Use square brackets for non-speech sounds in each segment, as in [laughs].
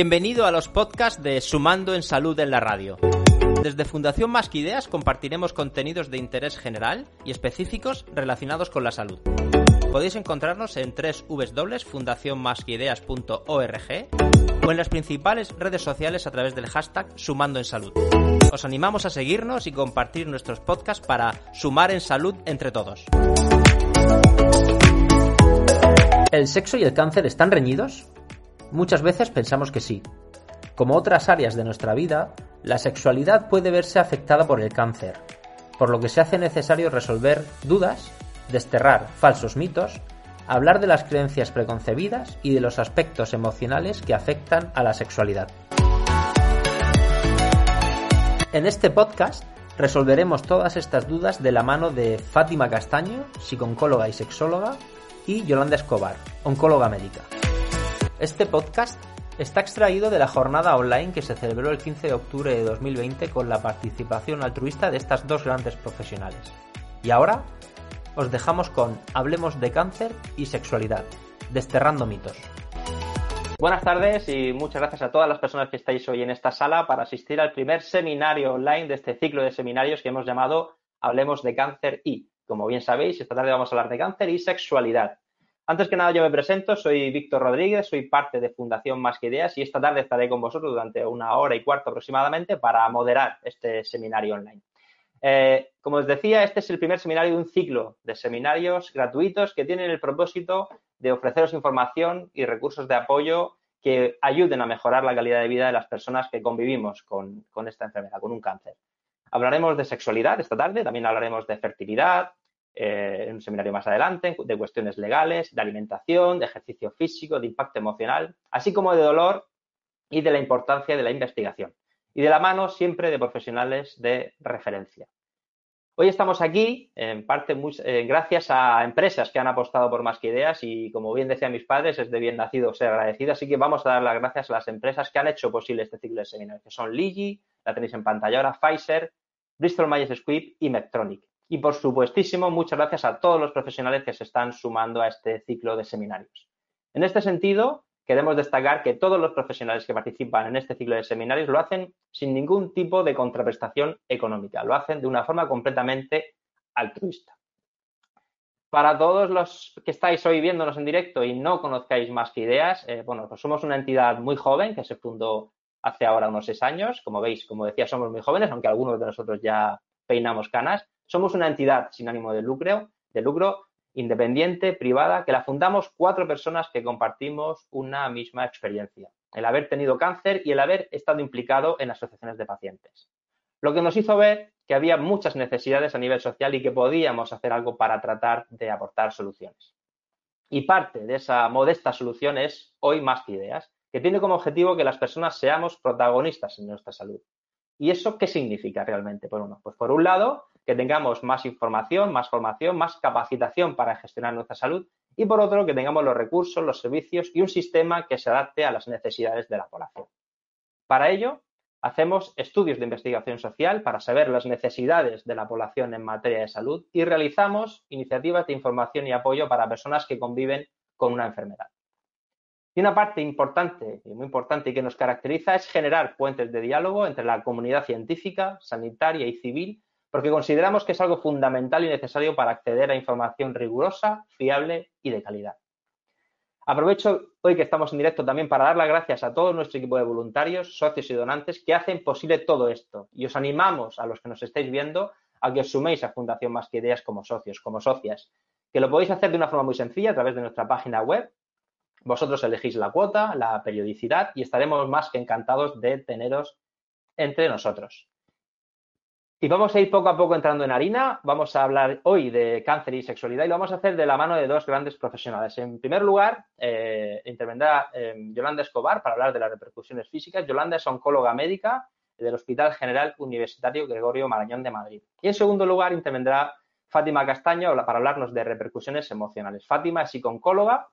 Bienvenido a los podcasts de Sumando en Salud en la Radio. Desde Fundación Más que Ideas compartiremos contenidos de interés general y específicos relacionados con la salud. Podéis encontrarnos en www.fundacionmasqueideas.org o en las principales redes sociales a través del hashtag Sumando en Salud. Os animamos a seguirnos y compartir nuestros podcasts para sumar en salud entre todos. ¿El sexo y el cáncer están reñidos? Muchas veces pensamos que sí. Como otras áreas de nuestra vida, la sexualidad puede verse afectada por el cáncer, por lo que se hace necesario resolver dudas, desterrar falsos mitos, hablar de las creencias preconcebidas y de los aspectos emocionales que afectan a la sexualidad. En este podcast resolveremos todas estas dudas de la mano de Fátima Castaño, psicóloga y sexóloga, y Yolanda Escobar, oncóloga médica. Este podcast está extraído de la jornada online que se celebró el 15 de octubre de 2020 con la participación altruista de estas dos grandes profesionales. Y ahora os dejamos con Hablemos de cáncer y sexualidad, desterrando mitos. Buenas tardes y muchas gracias a todas las personas que estáis hoy en esta sala para asistir al primer seminario online de este ciclo de seminarios que hemos llamado Hablemos de cáncer y. Como bien sabéis, esta tarde vamos a hablar de cáncer y sexualidad. Antes que nada yo me presento, soy Víctor Rodríguez, soy parte de Fundación Más que Ideas y esta tarde estaré con vosotros durante una hora y cuarto aproximadamente para moderar este seminario online. Eh, como os decía, este es el primer seminario de un ciclo de seminarios gratuitos que tienen el propósito de ofreceros información y recursos de apoyo que ayuden a mejorar la calidad de vida de las personas que convivimos con, con esta enfermedad, con un cáncer. Hablaremos de sexualidad esta tarde, también hablaremos de fertilidad, eh, en un seminario más adelante, de cuestiones legales, de alimentación, de ejercicio físico, de impacto emocional, así como de dolor y de la importancia de la investigación. Y de la mano siempre de profesionales de referencia. Hoy estamos aquí, en parte eh, gracias a empresas que han apostado por más que ideas y, como bien decían mis padres, es de bien nacido ser agradecido. Así que vamos a dar las gracias a las empresas que han hecho posible este ciclo de seminarios, que son Ligi, la tenéis en pantalla ahora, Pfizer, Bristol Myers Squibb y Medtronic. Y por supuestísimo, muchas gracias a todos los profesionales que se están sumando a este ciclo de seminarios. En este sentido, queremos destacar que todos los profesionales que participan en este ciclo de seminarios lo hacen sin ningún tipo de contraprestación económica, lo hacen de una forma completamente altruista. Para todos los que estáis hoy viéndonos en directo y no conozcáis más que ideas, eh, bueno, pues somos una entidad muy joven que se fundó hace ahora unos seis años. Como veis, como decía, somos muy jóvenes, aunque algunos de nosotros ya peinamos canas. Somos una entidad sin ánimo de lucro, de lucro independiente, privada, que la fundamos cuatro personas que compartimos una misma experiencia, el haber tenido cáncer y el haber estado implicado en asociaciones de pacientes. Lo que nos hizo ver que había muchas necesidades a nivel social y que podíamos hacer algo para tratar de aportar soluciones. Y parte de esa modesta solución es Hoy Más que Ideas, que tiene como objetivo que las personas seamos protagonistas en nuestra salud. ¿Y eso qué significa realmente? Por uno, pues por un lado, que tengamos más información, más formación, más capacitación para gestionar nuestra salud y por otro, que tengamos los recursos, los servicios y un sistema que se adapte a las necesidades de la población. Para ello, hacemos estudios de investigación social para saber las necesidades de la población en materia de salud y realizamos iniciativas de información y apoyo para personas que conviven con una enfermedad. Y una parte importante y muy importante que nos caracteriza es generar puentes de diálogo entre la comunidad científica, sanitaria y civil porque consideramos que es algo fundamental y necesario para acceder a información rigurosa, fiable y de calidad. Aprovecho hoy que estamos en directo también para dar las gracias a todo nuestro equipo de voluntarios, socios y donantes que hacen posible todo esto. Y os animamos a los que nos estáis viendo a que os suméis a Fundación Más que Ideas como socios, como socias, que lo podéis hacer de una forma muy sencilla a través de nuestra página web. Vosotros elegís la cuota, la periodicidad y estaremos más que encantados de teneros entre nosotros. Y vamos a ir poco a poco entrando en harina. Vamos a hablar hoy de cáncer y sexualidad y lo vamos a hacer de la mano de dos grandes profesionales. En primer lugar, eh, intervendrá eh, Yolanda Escobar para hablar de las repercusiones físicas. Yolanda es oncóloga médica del Hospital General Universitario Gregorio Marañón de Madrid. Y en segundo lugar, intervendrá Fátima Castaño para hablarnos de repercusiones emocionales. Fátima es psicóloga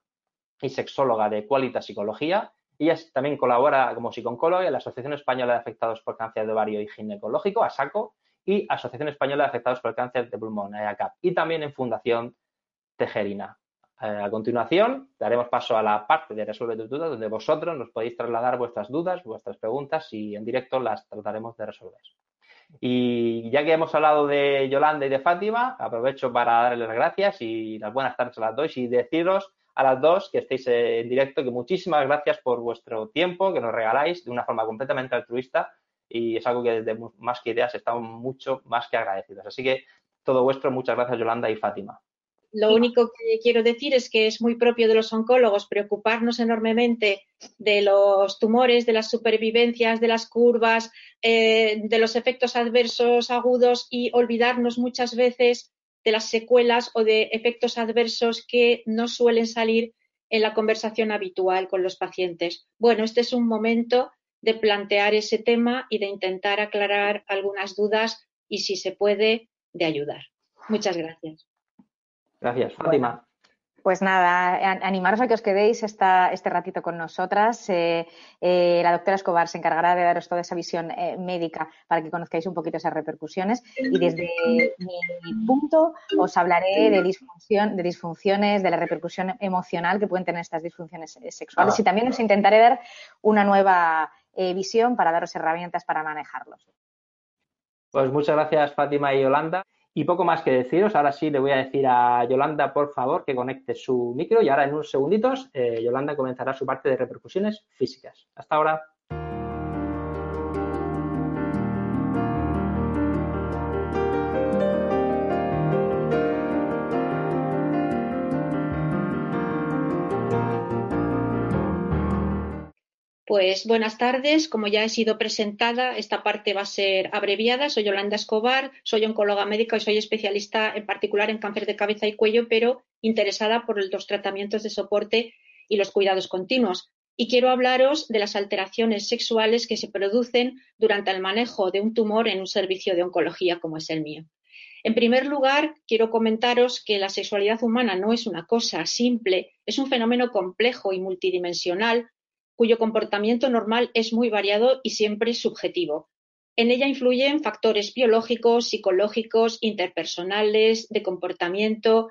y sexóloga de Qualita Psicología. Ella también colabora como psicóloga en la Asociación Española de Afectados por Cáncer de Ovario y Ginecológico, ASACO, y Asociación Española de Afectados por el Cáncer de Pulmón, ACAP, y también en Fundación Tejerina. Eh, a continuación, daremos paso a la parte de Resuelve tus dudas, donde vosotros nos podéis trasladar vuestras dudas, vuestras preguntas y en directo las trataremos de resolver. Y ya que hemos hablado de Yolanda y de Fátima, aprovecho para darles las gracias y las buenas tardes a las dos y deciros a las dos que estéis en directo que muchísimas gracias por vuestro tiempo que nos regaláis de una forma completamente altruista y es algo que desde Más que Ideas estamos mucho más que agradecidos. Así que todo vuestro, muchas gracias Yolanda y Fátima. Lo único que quiero decir es que es muy propio de los oncólogos preocuparnos enormemente de los tumores, de las supervivencias, de las curvas, eh, de los efectos adversos agudos y olvidarnos muchas veces de las secuelas o de efectos adversos que no suelen salir en la conversación habitual con los pacientes. Bueno, este es un momento de plantear ese tema y de intentar aclarar algunas dudas y, si se puede, de ayudar. Muchas gracias. Gracias, Fátima. Pues nada, animaros a que os quedéis este ratito con nosotras. Eh, eh, la doctora Escobar se encargará de daros toda esa visión eh, médica para que conozcáis un poquito esas repercusiones. Y desde mi punto os hablaré de, disfunción, de disfunciones, de la repercusión emocional que pueden tener estas disfunciones sexuales. Ah. Y también os intentaré dar una nueva visión para daros herramientas para manejarlos. Pues muchas gracias, Fátima y Yolanda. Y poco más que deciros. Ahora sí le voy a decir a Yolanda, por favor, que conecte su micro y ahora en unos segunditos eh, Yolanda comenzará su parte de repercusiones físicas. Hasta ahora. Pues buenas tardes. Como ya he sido presentada, esta parte va a ser abreviada. Soy Yolanda Escobar, soy oncóloga médica y soy especialista en particular en cáncer de cabeza y cuello, pero interesada por los tratamientos de soporte y los cuidados continuos. Y quiero hablaros de las alteraciones sexuales que se producen durante el manejo de un tumor en un servicio de oncología como es el mío. En primer lugar, quiero comentaros que la sexualidad humana no es una cosa simple, es un fenómeno complejo y multidimensional cuyo comportamiento normal es muy variado y siempre subjetivo. En ella influyen factores biológicos, psicológicos, interpersonales, de comportamiento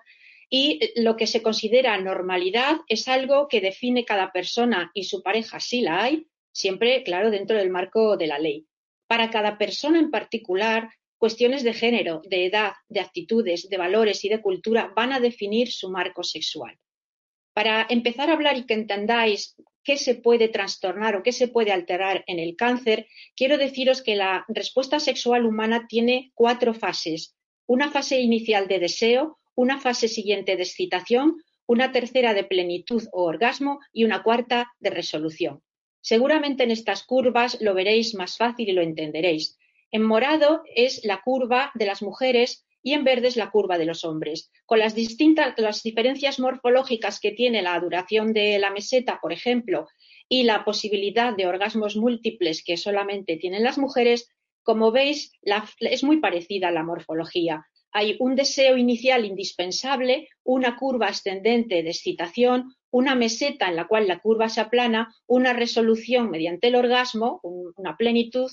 y lo que se considera normalidad es algo que define cada persona y su pareja si la hay, siempre, claro, dentro del marco de la ley. Para cada persona en particular, cuestiones de género, de edad, de actitudes, de valores y de cultura van a definir su marco sexual. Para empezar a hablar y que entendáis qué se puede trastornar o qué se puede alterar en el cáncer, quiero deciros que la respuesta sexual humana tiene cuatro fases. Una fase inicial de deseo, una fase siguiente de excitación, una tercera de plenitud o orgasmo y una cuarta de resolución. Seguramente en estas curvas lo veréis más fácil y lo entenderéis. En morado es la curva de las mujeres y en verde es la curva de los hombres. Con las distintas, las diferencias morfológicas que tiene la duración de la meseta, por ejemplo, y la posibilidad de orgasmos múltiples que solamente tienen las mujeres, como veis, es muy parecida a la morfología. Hay un deseo inicial indispensable, una curva ascendente de excitación, una meseta en la cual la curva se aplana, una resolución mediante el orgasmo, una plenitud,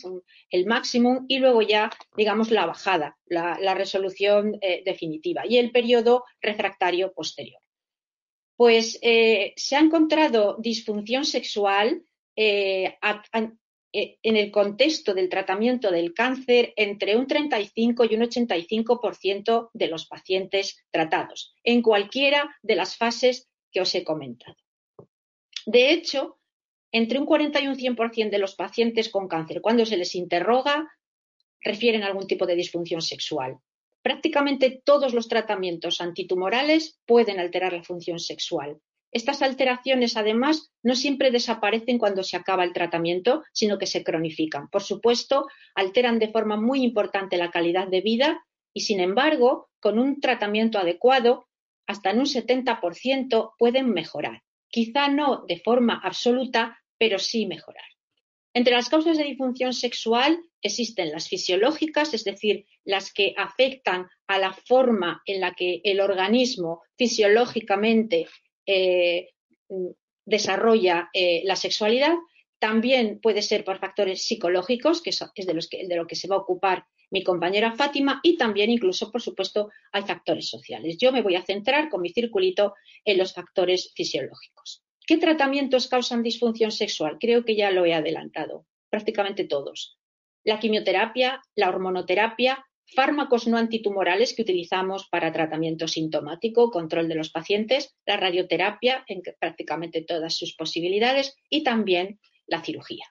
el máximo y luego ya, digamos, la bajada, la, resolución eh, definitiva y el periodo refractario posterior. Pues eh, se ha encontrado disfunción sexual eh, en el contexto del tratamiento del cáncer entre un 35 y un 85% de los pacientes tratados, en cualquiera de las fases que os he comentado. De hecho, entre un 40 y un 100% de los pacientes con cáncer, cuando se les interroga, refieren a algún tipo de disfunción sexual. Prácticamente todos los tratamientos antitumorales pueden alterar la función sexual. Estas alteraciones, además, no siempre desaparecen cuando se acaba el tratamiento, sino que se cronifican. Por supuesto, alteran de forma muy importante la calidad de vida y, sin embargo, con un tratamiento adecuado, hasta en un 70% pueden mejorar. Quizá no de forma absoluta, pero sí mejorar. Entre las causas de disfunción sexual existen las fisiológicas, es decir, las que afectan a la forma en la que el organismo fisiológicamente eh, desarrolla eh, la sexualidad. También puede ser por factores psicológicos, que es de, de lo que se va a ocupar mi compañera Fátima y también incluso, por supuesto, hay factores sociales. Yo me voy a centrar con mi circulito en los factores fisiológicos. ¿Qué tratamientos causan disfunción sexual? Creo que ya lo he adelantado, prácticamente todos. La quimioterapia, la hormonoterapia, fármacos no antitumorales que utilizamos para tratamiento sintomático, control de los pacientes, la radioterapia en prácticamente todas sus posibilidades y también la cirugía.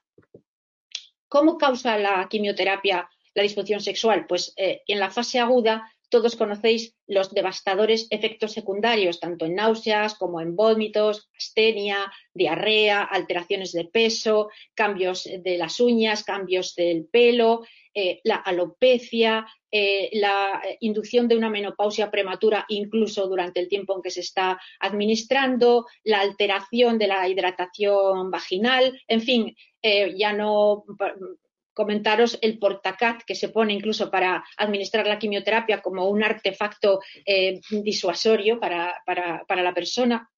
¿Cómo causa la quimioterapia la disfunción sexual? Pues eh, en la fase aguda todos conocéis los devastadores efectos secundarios, tanto en náuseas como en vómitos, astenia, diarrea, alteraciones de peso, cambios de las uñas, cambios del pelo, eh, la alopecia, eh, la inducción de una menopausia prematura incluso durante el tiempo en que se está administrando, la alteración de la hidratación vaginal, en fin, eh, ya no comentaros el portacat que se pone incluso para administrar la quimioterapia como un artefacto disuasorio para, para, la persona.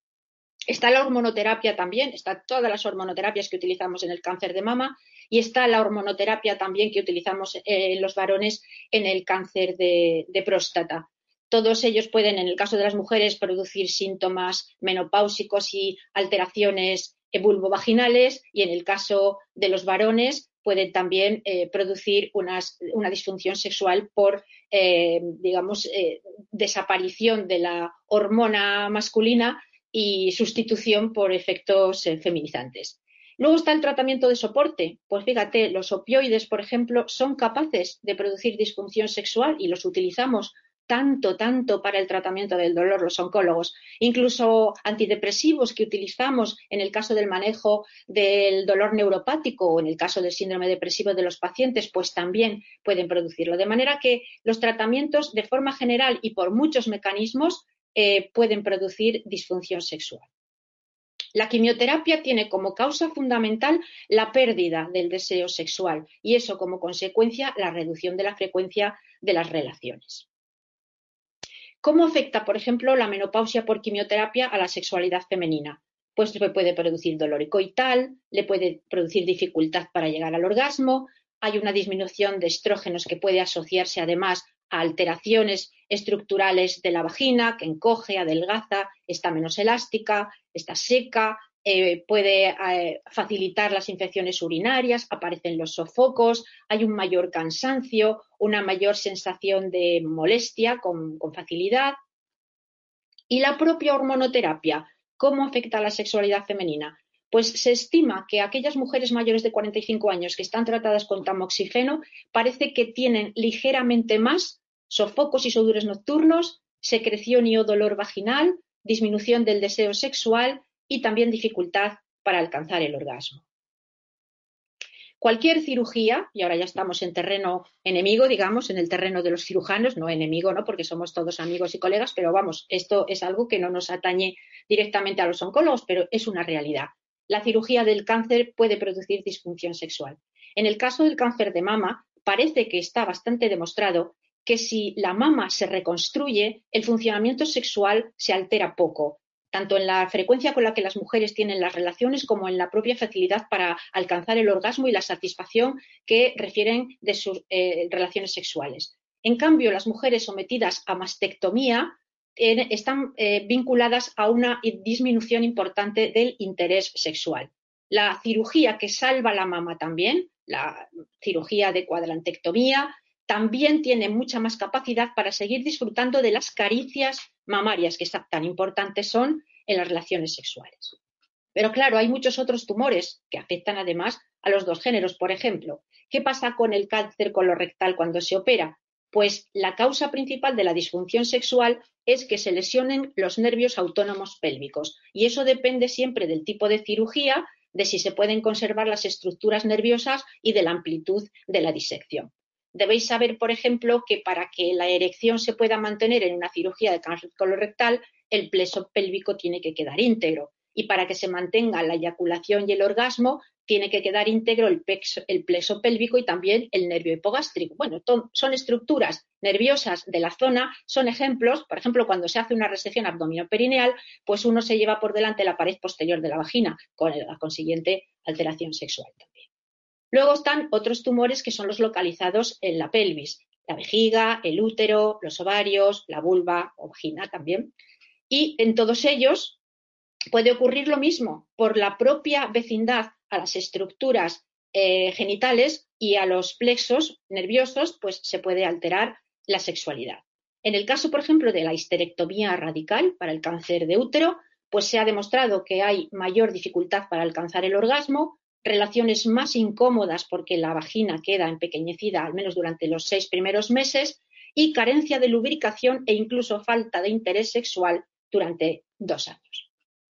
Está la hormonoterapia también, está todas las hormonoterapias que utilizamos en el cáncer de mama y está la hormonoterapia también que utilizamos en los varones en el cáncer de, próstata. Todos ellos pueden, en el caso de las mujeres, producir síntomas menopáusicos y alteraciones vulvovaginales y en el caso de los varones pueden también eh, producir una disfunción sexual por, eh, digamos, eh, desaparición de la hormona masculina y sustitución por efectos feminizantes. Luego está el tratamiento de soporte. Pues fíjate, los opioides, por ejemplo, son capaces de producir disfunción sexual y los utilizamos tanto, tanto para el tratamiento del dolor los oncólogos. Incluso antidepresivos que utilizamos en el caso del manejo del dolor neuropático o en el caso del síndrome depresivo de los pacientes, pues también pueden producirlo. De manera que los tratamientos, de forma general y por muchos mecanismos, eh, pueden producir disfunción sexual. La quimioterapia tiene como causa fundamental la pérdida del deseo sexual y eso como consecuencia la reducción de la frecuencia de las relaciones. ¿Cómo afecta, por ejemplo, la menopausia por quimioterapia a la sexualidad femenina? Pues le puede producir dolor coital, le puede producir dificultad para llegar al orgasmo, hay una disminución de estrógenos que puede asociarse además a alteraciones estructurales de la vagina, que encoge, adelgaza, está menos elástica, está seca, eh, puede eh, facilitar las infecciones urinarias, aparecen los sofocos, hay un mayor cansancio, una mayor sensación de molestia con, con facilidad. Y la propia hormonoterapia, ¿cómo afecta a la sexualidad femenina? Pues se estima que aquellas mujeres mayores de 45 años que están tratadas con tamoxifeno parece que tienen ligeramente más sofocos y sudores nocturnos, secreción y o dolor vaginal, disminución del deseo sexual y también dificultad para alcanzar el orgasmo. Cualquier cirugía, y ahora ya estamos en terreno enemigo, digamos, en el terreno de los cirujanos, no enemigo, ¿no? Porque somos todos amigos y colegas, pero vamos, esto es algo que no nos atañe directamente a los oncólogos, pero es una realidad. La cirugía del cáncer puede producir disfunción sexual. En el caso del cáncer de mama, parece que está bastante demostrado que si la mama se reconstruye, el funcionamiento sexual se altera poco tanto en la frecuencia con la que las mujeres tienen las relaciones como en la propia facilidad para alcanzar el orgasmo y la satisfacción que refieren de sus eh, relaciones sexuales. En cambio, las mujeres sometidas a mastectomía están eh, vinculadas a una disminución importante del interés sexual. La cirugía que salva la mama también, la cirugía de cuadrantectomía, también tiene mucha más capacidad para seguir disfrutando de las caricias mamarias que tan importantes son en las relaciones sexuales. Pero claro, hay muchos otros tumores que afectan además a los dos géneros. Por ejemplo, ¿qué pasa con el cáncer colorectal cuando se opera? Pues la causa principal de la disfunción sexual es que se lesionen los nervios autónomos pélvicos. Y eso depende siempre del tipo de cirugía, de si se pueden conservar las estructuras nerviosas y de la amplitud de la disección. Debéis saber, por ejemplo, que para que la erección se pueda mantener en una cirugía de cáncer colorectal, el pleso pélvico tiene que quedar íntegro. Y para que se mantenga la eyaculación y el orgasmo, tiene que quedar íntegro el, pleso pélvico y también el nervio hipogástrico. Bueno, son estructuras nerviosas de la zona, son ejemplos, por ejemplo, cuando se hace una resección abdominoperineal, pues uno se lleva por delante la pared posterior de la vagina, con la consiguiente alteración sexual también. Luego están otros tumores que son los localizados en la pelvis. la vejiga, el útero, los ovarios, la vulva o vagina también. Y en todos ellos puede ocurrir lo mismo por la propia vecindad a las estructuras eh, genitales y a los plexos nerviosos, pues se puede alterar la sexualidad. En el caso, por ejemplo, de la histerectomía radical para el cáncer de útero, pues se ha demostrado que hay mayor dificultad para alcanzar el orgasmo, relaciones más incómodas porque la vagina queda empequeñecida al menos durante los seis primeros meses y carencia de lubricación e incluso falta de interés sexual durante dos años.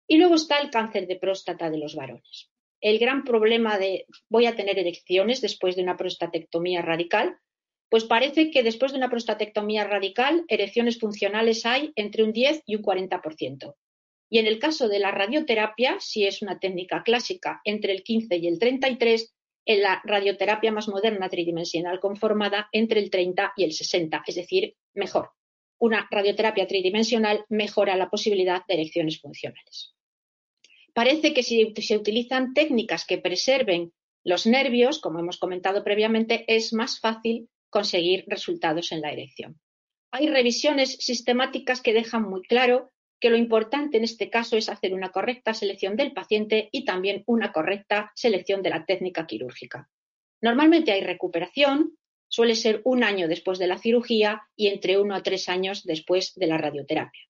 Y luego está el cáncer de próstata de los varones. El gran problema de voy a tener erecciones después de una prostatectomía radical, pues parece que después de una prostatectomía radical, erecciones funcionales hay entre un 10 y un 40%. Y en el caso de la radioterapia, si es una técnica clásica, entre el 15 y el 33, en la radioterapia más moderna tridimensional conformada entre el 30 y el 60, es decir, mejor. Una radioterapia tridimensional mejora la posibilidad de erecciones funcionales. Parece que si se utilizan técnicas que preserven los nervios, como hemos comentado previamente, es más fácil conseguir resultados en la erección. Hay revisiones sistemáticas que dejan muy claro que lo importante en este caso es hacer una correcta selección del paciente y también una correcta selección de la técnica quirúrgica. Normalmente hay recuperación, suele ser un año después de la cirugía y entre uno a tres años después de la radioterapia.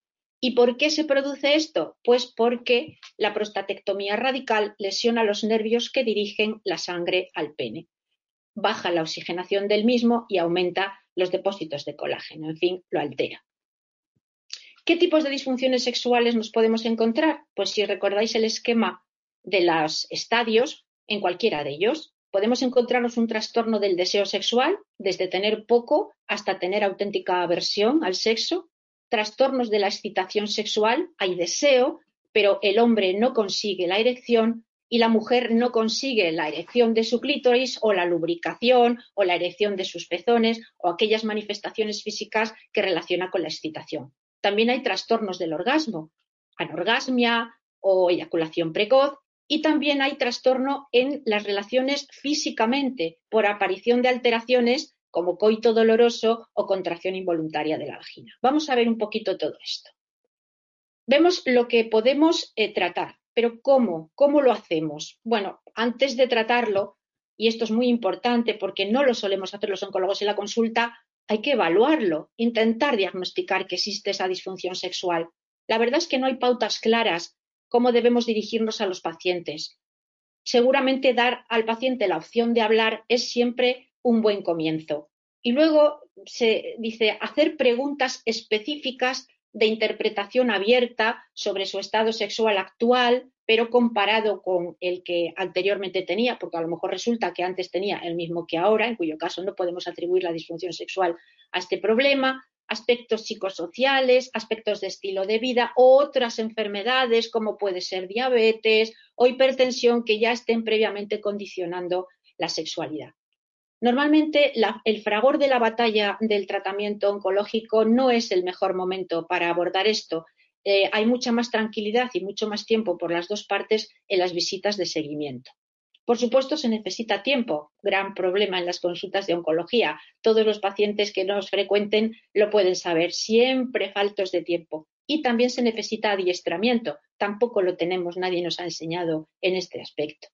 ¿Y por qué se produce esto? Pues porque la prostatectomía radical lesiona los nervios que dirigen la sangre al pene. Baja la oxigenación del mismo y aumenta los depósitos de colágeno, en fin, lo altera. ¿Qué tipos de disfunciones sexuales nos podemos encontrar? Pues si recordáis el esquema de los estadios, en cualquiera de ellos, podemos encontrarnos un trastorno del deseo sexual, desde tener poco hasta tener auténtica aversión al sexo, trastornos de la excitación sexual, hay deseo, pero el hombre no consigue la erección y la mujer no consigue la erección de su clítoris o la lubricación o la erección de sus pezones o aquellas manifestaciones físicas que relaciona con la excitación. También hay trastornos del orgasmo, anorgasmia o eyaculación precoz, y también hay trastorno en las relaciones físicamente por aparición de alteraciones como coito doloroso o contracción involuntaria de la vagina. Vamos a ver un poquito todo esto. Vemos lo que podemos eh, tratar, pero ¿cómo? ¿Cómo lo hacemos? Bueno, antes de tratarlo, y esto es muy importante porque no lo solemos hacer los oncólogos en la consulta, hay que evaluarlo, intentar diagnosticar que existe esa disfunción sexual. La verdad es que no hay pautas claras cómo debemos dirigirnos a los pacientes. Seguramente dar al paciente la opción de hablar es siempre un buen comienzo. Y luego se dice hacer preguntas específicas de interpretación abierta sobre su estado sexual actual, pero comparado con el que anteriormente tenía, porque a lo mejor resulta que antes tenía el mismo que ahora, en cuyo caso no podemos atribuir la disfunción sexual a este problema, aspectos psicosociales, aspectos de estilo de vida, otras enfermedades como puede ser diabetes o hipertensión que ya estén previamente condicionando la sexualidad. Normalmente el fragor de la batalla del tratamiento oncológico no es el mejor momento para abordar esto, eh, hay mucha más tranquilidad y mucho más tiempo por las dos partes en las visitas de seguimiento. Por supuesto, se necesita tiempo, gran problema en las consultas de oncología. Todos los pacientes que nos frecuenten lo pueden saber, siempre faltos de tiempo. Y también se necesita adiestramiento, tampoco lo tenemos, nadie nos ha enseñado en este aspecto.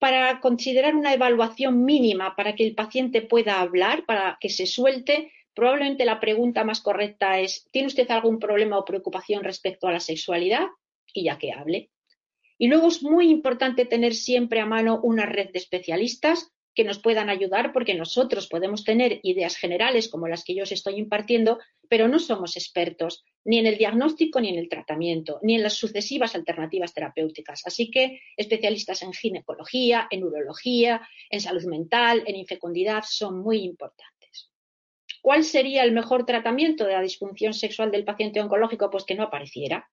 Para considerar una evaluación mínima para que el paciente pueda hablar, para que se suelte, Probablemente la pregunta más correcta es, ¿tiene usted algún problema o preocupación respecto a la sexualidad? Y ya que hable. Y luego es muy importante tener siempre a mano una red de especialistas que nos puedan ayudar porque nosotros podemos tener ideas generales como las que yo os estoy impartiendo, pero no somos expertos ni en el diagnóstico ni en el tratamiento, ni en las sucesivas alternativas terapéuticas. Así que especialistas en ginecología, en urología, en salud mental, en infecundidad son muy importantes. ¿Cuál sería el mejor tratamiento de la disfunción sexual del paciente oncológico? Pues que no apareciera.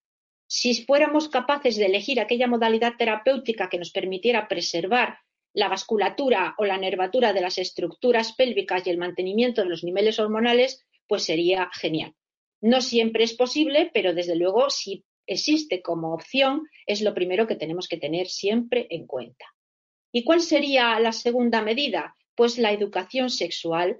Si fuéramos capaces de elegir aquella modalidad terapéutica que nos permitiera preservar la vasculatura o la nervatura de las estructuras pélvicas y el mantenimiento de los niveles hormonales, pues sería genial. No siempre es posible, pero desde luego si existe como opción, es lo primero que tenemos que tener siempre en cuenta. ¿Y cuál sería la segunda medida? Pues la educación sexual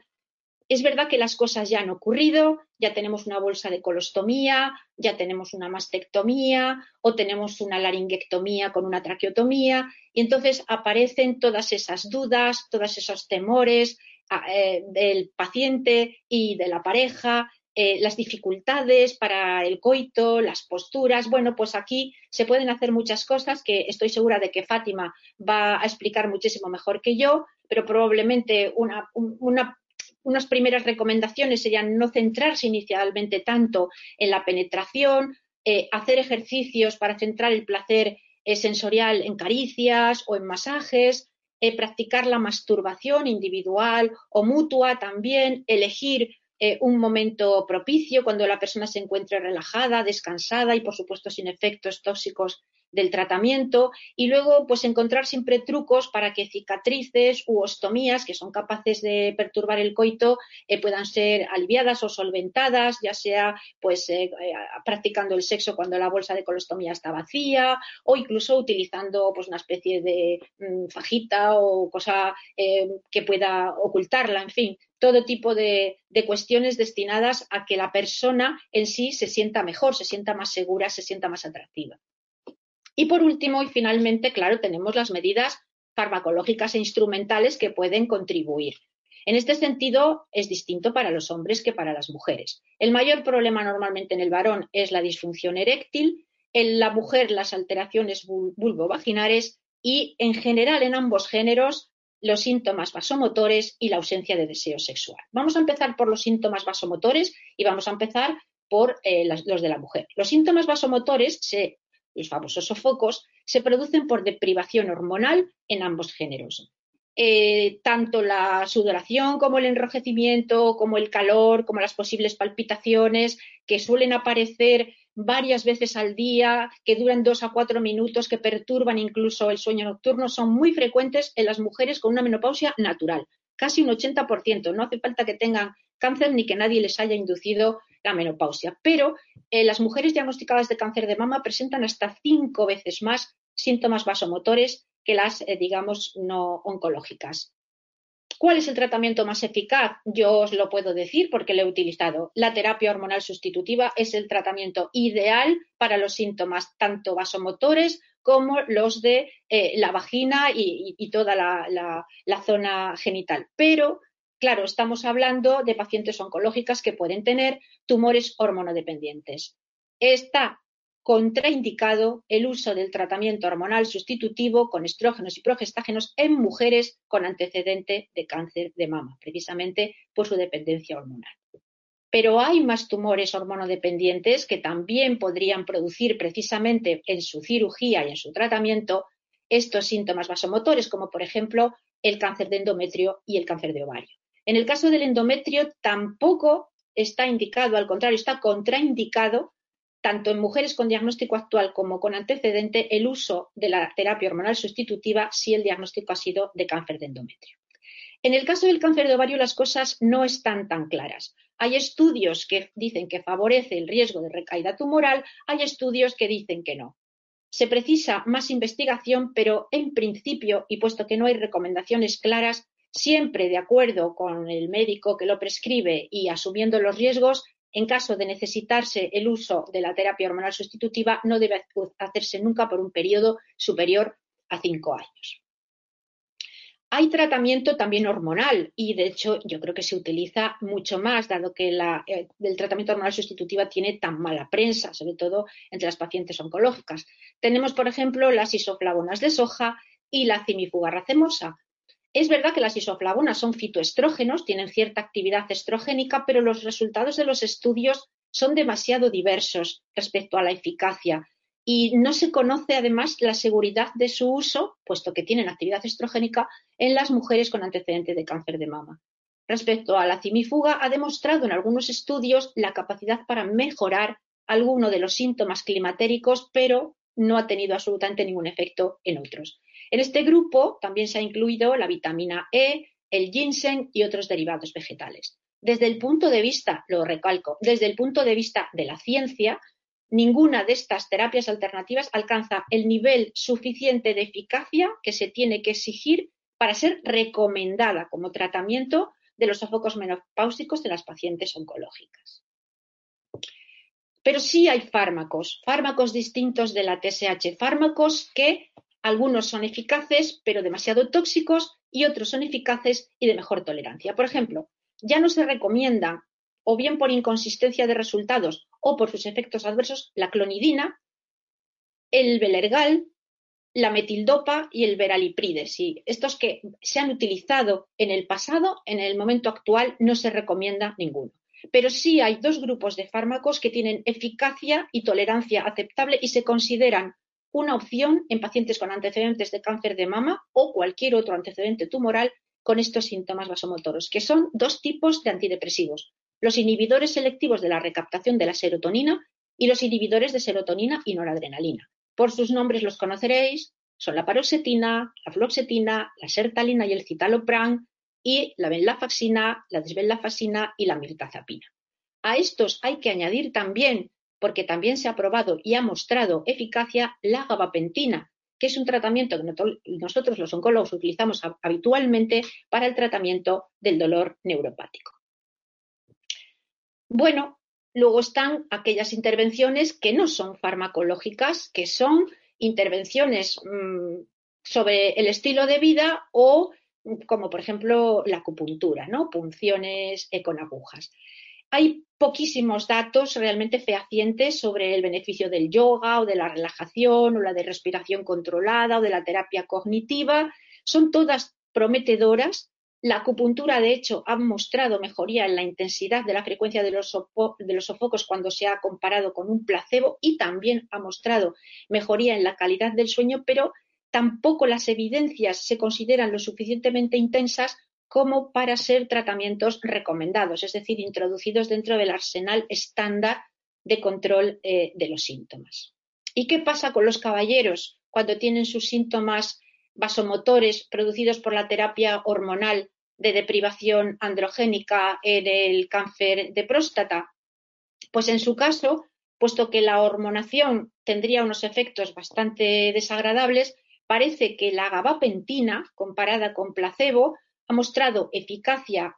es verdad que las cosas ya han ocurrido, ya tenemos una bolsa de colostomía, ya tenemos una mastectomía o tenemos una laringectomía con una traqueotomía y entonces aparecen todas esas dudas, todos esos temores eh, del paciente y de la pareja, eh, las dificultades para el coito, las posturas. Bueno, pues aquí se pueden hacer muchas cosas que estoy segura de que Fátima va a explicar muchísimo mejor que yo, pero probablemente una unas primeras recomendaciones serían no centrarse inicialmente tanto en la penetración, eh, hacer ejercicios para centrar el placer eh, sensorial en caricias o en masajes, eh, practicar la masturbación individual o mutua también, elegir un momento propicio cuando la persona se encuentre relajada, descansada y, por supuesto, sin efectos tóxicos del tratamiento y luego pues encontrar siempre trucos para que cicatrices u ostomías que son capaces de perturbar el coito eh, puedan ser aliviadas o solventadas, ya sea pues eh, eh, practicando el sexo cuando la bolsa de colostomía está vacía o incluso utilizando pues una especie de mm, fajita o cosa que pueda ocultarla, en fin, todo tipo de, de, cuestiones destinadas a que la persona en sí se sienta mejor, se sienta más segura, se sienta más atractiva. Y por último y finalmente, claro, tenemos las medidas farmacológicas e instrumentales que pueden contribuir. En este sentido, es distinto para los hombres que para las mujeres. El mayor problema normalmente en el varón es la disfunción eréctil, en la mujer las alteraciones vulvovaginales y, en general, en ambos géneros, los síntomas vasomotores y la ausencia de deseo sexual. Vamos a empezar por los síntomas vasomotores y vamos a empezar por eh, los de la mujer. Los síntomas vasomotores se los famosos sofocos, se producen por deprivación hormonal en ambos géneros. Eh, tanto la sudoración como el enrojecimiento, como el calor, como las posibles palpitaciones que suelen aparecer varias veces al día, que duran dos a cuatro minutos, que perturban incluso el sueño nocturno, son muy frecuentes en las mujeres con una menopausia natural, casi un 80%. No hace falta que tengan cáncer ni que nadie les haya inducido la menopausia. Pero eh, las mujeres diagnosticadas de cáncer de mama presentan hasta cinco veces más síntomas vasomotores que las, eh, digamos, no oncológicas. ¿Cuál es el tratamiento más eficaz? Yo os lo puedo decir porque lo he utilizado. La terapia hormonal sustitutiva es el tratamiento ideal para los síntomas tanto vasomotores como los de eh, la vagina y, toda la, la, zona genital. Pero Claro, estamos hablando de pacientes oncológicas que pueden tener tumores hormonodependientes. Está contraindicado el uso del tratamiento hormonal sustitutivo con estrógenos y progestágenos en mujeres con antecedente de cáncer de mama, precisamente por su dependencia hormonal. Pero hay más tumores hormonodependientes que también podrían producir precisamente en su cirugía y en su tratamiento estos síntomas vasomotores, como por ejemplo el cáncer de endometrio y el cáncer de ovario. En el caso del endometrio tampoco está indicado, al contrario, está contraindicado tanto en mujeres con diagnóstico actual como con antecedente el uso de la terapia hormonal sustitutiva si el diagnóstico ha sido de cáncer de endometrio. En el caso del cáncer de ovario las cosas no están tan claras. Hay estudios que dicen que favorece el riesgo de recaída tumoral, hay estudios que dicen que no. Se precisa más investigación, pero en principio, y puesto que no hay recomendaciones claras, siempre de acuerdo con el médico que lo prescribe y asumiendo los riesgos, en caso de necesitarse el uso de la terapia hormonal sustitutiva, no debe hacerse nunca por un periodo superior a cinco años. Hay tratamiento también hormonal y, de hecho, yo creo que se utiliza mucho más, dado que eh, el tratamiento hormonal sustitutiva tiene tan mala prensa, sobre todo entre las pacientes oncológicas. Tenemos, por ejemplo, las isoflavonas de soja y la cimifuga racemosa, es verdad que las isoflavonas son fitoestrógenos, tienen cierta actividad estrogénica, pero los resultados de los estudios son demasiado diversos respecto a la eficacia y no se conoce además la seguridad de su uso, puesto que tienen actividad estrogénica, en las mujeres con antecedente de cáncer de mama. Respecto a la cimifuga, ha demostrado en algunos estudios la capacidad para mejorar alguno de los síntomas climatéricos, pero no ha tenido absolutamente ningún efecto en otros. En este grupo también se ha incluido la vitamina E, el ginseng y otros derivados vegetales. Desde el punto de vista, lo recalco, desde el punto de vista de la ciencia, ninguna de estas terapias alternativas alcanza el nivel suficiente de eficacia que se tiene que exigir para ser recomendada como tratamiento de los sofocos menopáusicos de las pacientes oncológicas. Pero sí hay fármacos, fármacos distintos de la TSH, fármacos que algunos son eficaces pero demasiado tóxicos y otros son eficaces y de mejor tolerancia. Por ejemplo, ya no se recomienda, o bien por inconsistencia de resultados o por sus efectos adversos, la clonidina, el belergal, la metildopa y el veraliprides. Y estos que se han utilizado en el pasado, en el momento actual no se recomienda ninguno. Pero sí hay dos grupos de fármacos que tienen eficacia y tolerancia aceptable y se consideran una opción en pacientes con antecedentes de cáncer de mama o cualquier otro antecedente tumoral con estos síntomas vasomotoros, que son dos tipos de antidepresivos, los inhibidores selectivos de la recaptación de la serotonina y los inhibidores de serotonina y noradrenalina. Por sus nombres los conoceréis, son la paroxetina, la fluoxetina, la sertalina y el citalopram, y la venlafaxina, la desvenlafaxina y la mirtazapina. A estos hay que añadir también, porque también se ha probado y ha mostrado eficacia, la gabapentina, que es un tratamiento que nosotros los oncólogos utilizamos habitualmente para el tratamiento del dolor neuropático. Bueno, luego están aquellas intervenciones que no son farmacológicas, que son intervenciones mm, sobre el estilo de vida o como por ejemplo la acupuntura, ¿no? Punciones con agujas. Hay poquísimos datos realmente fehacientes sobre el beneficio del yoga o de la relajación o la de respiración controlada o de la terapia cognitiva. Son todas prometedoras. La acupuntura, de hecho, ha mostrado mejoría en la intensidad de la frecuencia de los, de los sofocos cuando se ha comparado con un placebo y también ha mostrado mejoría en la calidad del sueño, pero tampoco las evidencias se consideran lo suficientemente intensas como para ser tratamientos recomendados, es decir, introducidos dentro del arsenal estándar de control eh, de los síntomas. ¿Y qué pasa con los caballeros cuando tienen sus síntomas vasomotores producidos por la terapia hormonal de deprivación androgénica en el cáncer de próstata? Pues en su caso, puesto que la hormonación tendría unos efectos bastante desagradables, parece que la gabapentina, comparada con placebo, ha mostrado eficacia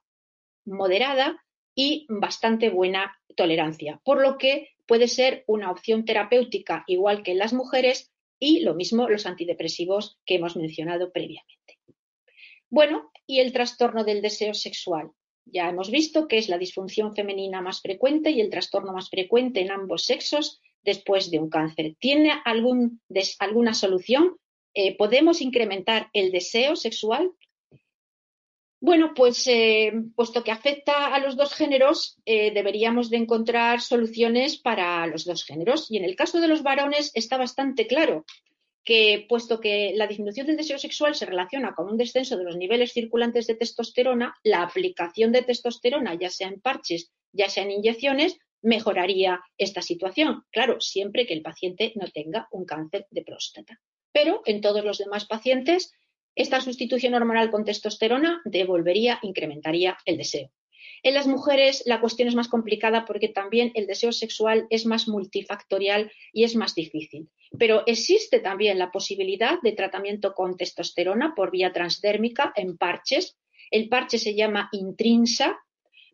moderada y bastante buena tolerancia, por lo que puede ser una opción terapéutica igual que en las mujeres y lo mismo los antidepresivos que hemos mencionado previamente. Bueno, y el trastorno del deseo sexual. Ya hemos visto que es la disfunción femenina más frecuente y el trastorno más frecuente en ambos sexos después de un cáncer. ¿Tiene alguna solución? Eh, ¿Podemos incrementar el deseo sexual? Bueno, pues eh, puesto que afecta a los dos géneros, eh, deberíamos de encontrar soluciones para los dos géneros. Y en el caso de los varones está bastante claro que, puesto que la disminución del deseo sexual se relaciona con un descenso de los niveles circulantes de testosterona, la aplicación de testosterona, ya sea en parches, ya sea en inyecciones, mejoraría esta situación. Claro, siempre que el paciente no tenga un cáncer de próstata pero en todos los demás pacientes esta sustitución hormonal con testosterona devolvería, incrementaría el deseo. En las mujeres la cuestión es más complicada porque también el deseo sexual es más multifactorial y es más difícil. Pero existe también la posibilidad de tratamiento con testosterona por vía transdérmica en parches. El parche se llama Intrinsa.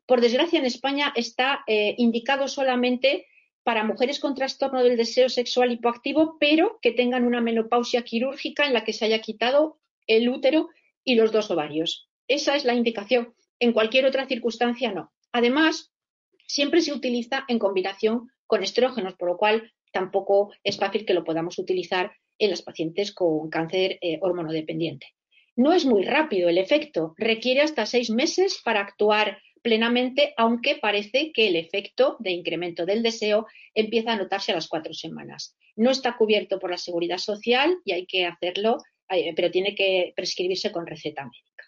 Por desgracia, en España está eh, indicado solamente para mujeres con trastorno del deseo sexual hipoactivo, pero que tengan una menopausia quirúrgica en la que se haya quitado el útero y los dos ovarios. Esa es la indicación. En cualquier otra circunstancia no. Además, siempre se utiliza en combinación con estrógenos, por lo cual tampoco es fácil que lo podamos utilizar en las pacientes con cáncer eh, hormonodependiente. No es muy rápido el efecto, requiere hasta seis meses para actuar plenamente, aunque parece que el efecto de incremento del deseo empieza a notarse a las cuatro semanas. No está cubierto por la seguridad social y hay que hacerlo, pero tiene que prescribirse con receta médica.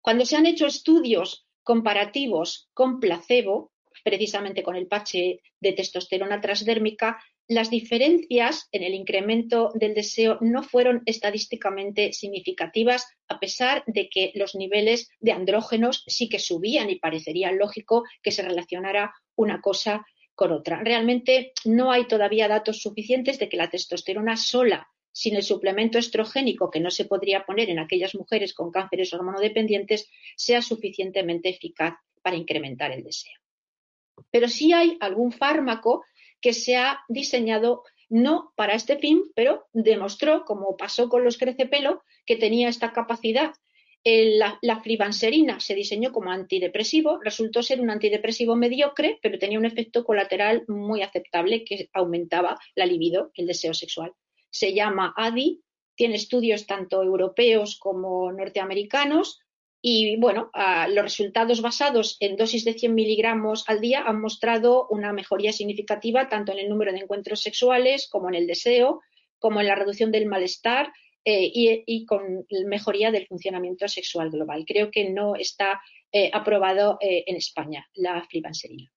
Cuando se han hecho estudios comparativos con placebo, precisamente con el parche de testosterona transdérmica, las diferencias en el incremento del deseo no fueron estadísticamente significativas, a pesar de que los niveles de andrógenos sí que subían y parecería lógico que se relacionara una cosa con otra. Realmente no hay todavía datos suficientes de que la testosterona sola sin el suplemento estrogénico que no se podría poner en aquellas mujeres con cánceres hormonodependientes sea suficientemente eficaz para incrementar el deseo. Pero sí hay algún fármaco que se ha diseñado no para este fin, pero demostró, como pasó con los crecepelo, que tenía esta capacidad. La, la, flibanserina se diseñó como antidepresivo, resultó ser un antidepresivo mediocre, pero tenía un efecto colateral muy aceptable que aumentaba la libido, el deseo sexual. Se llama ADI, tiene estudios tanto europeos como norteamericanos, y bueno, los resultados basados en dosis de 100 miligramos al día han mostrado una mejoría significativa tanto en el número de encuentros sexuales como en el deseo, como en la reducción del malestar eh, y, con mejoría del funcionamiento sexual global. Creo que no está eh, aprobado eh, en España la flibanserina.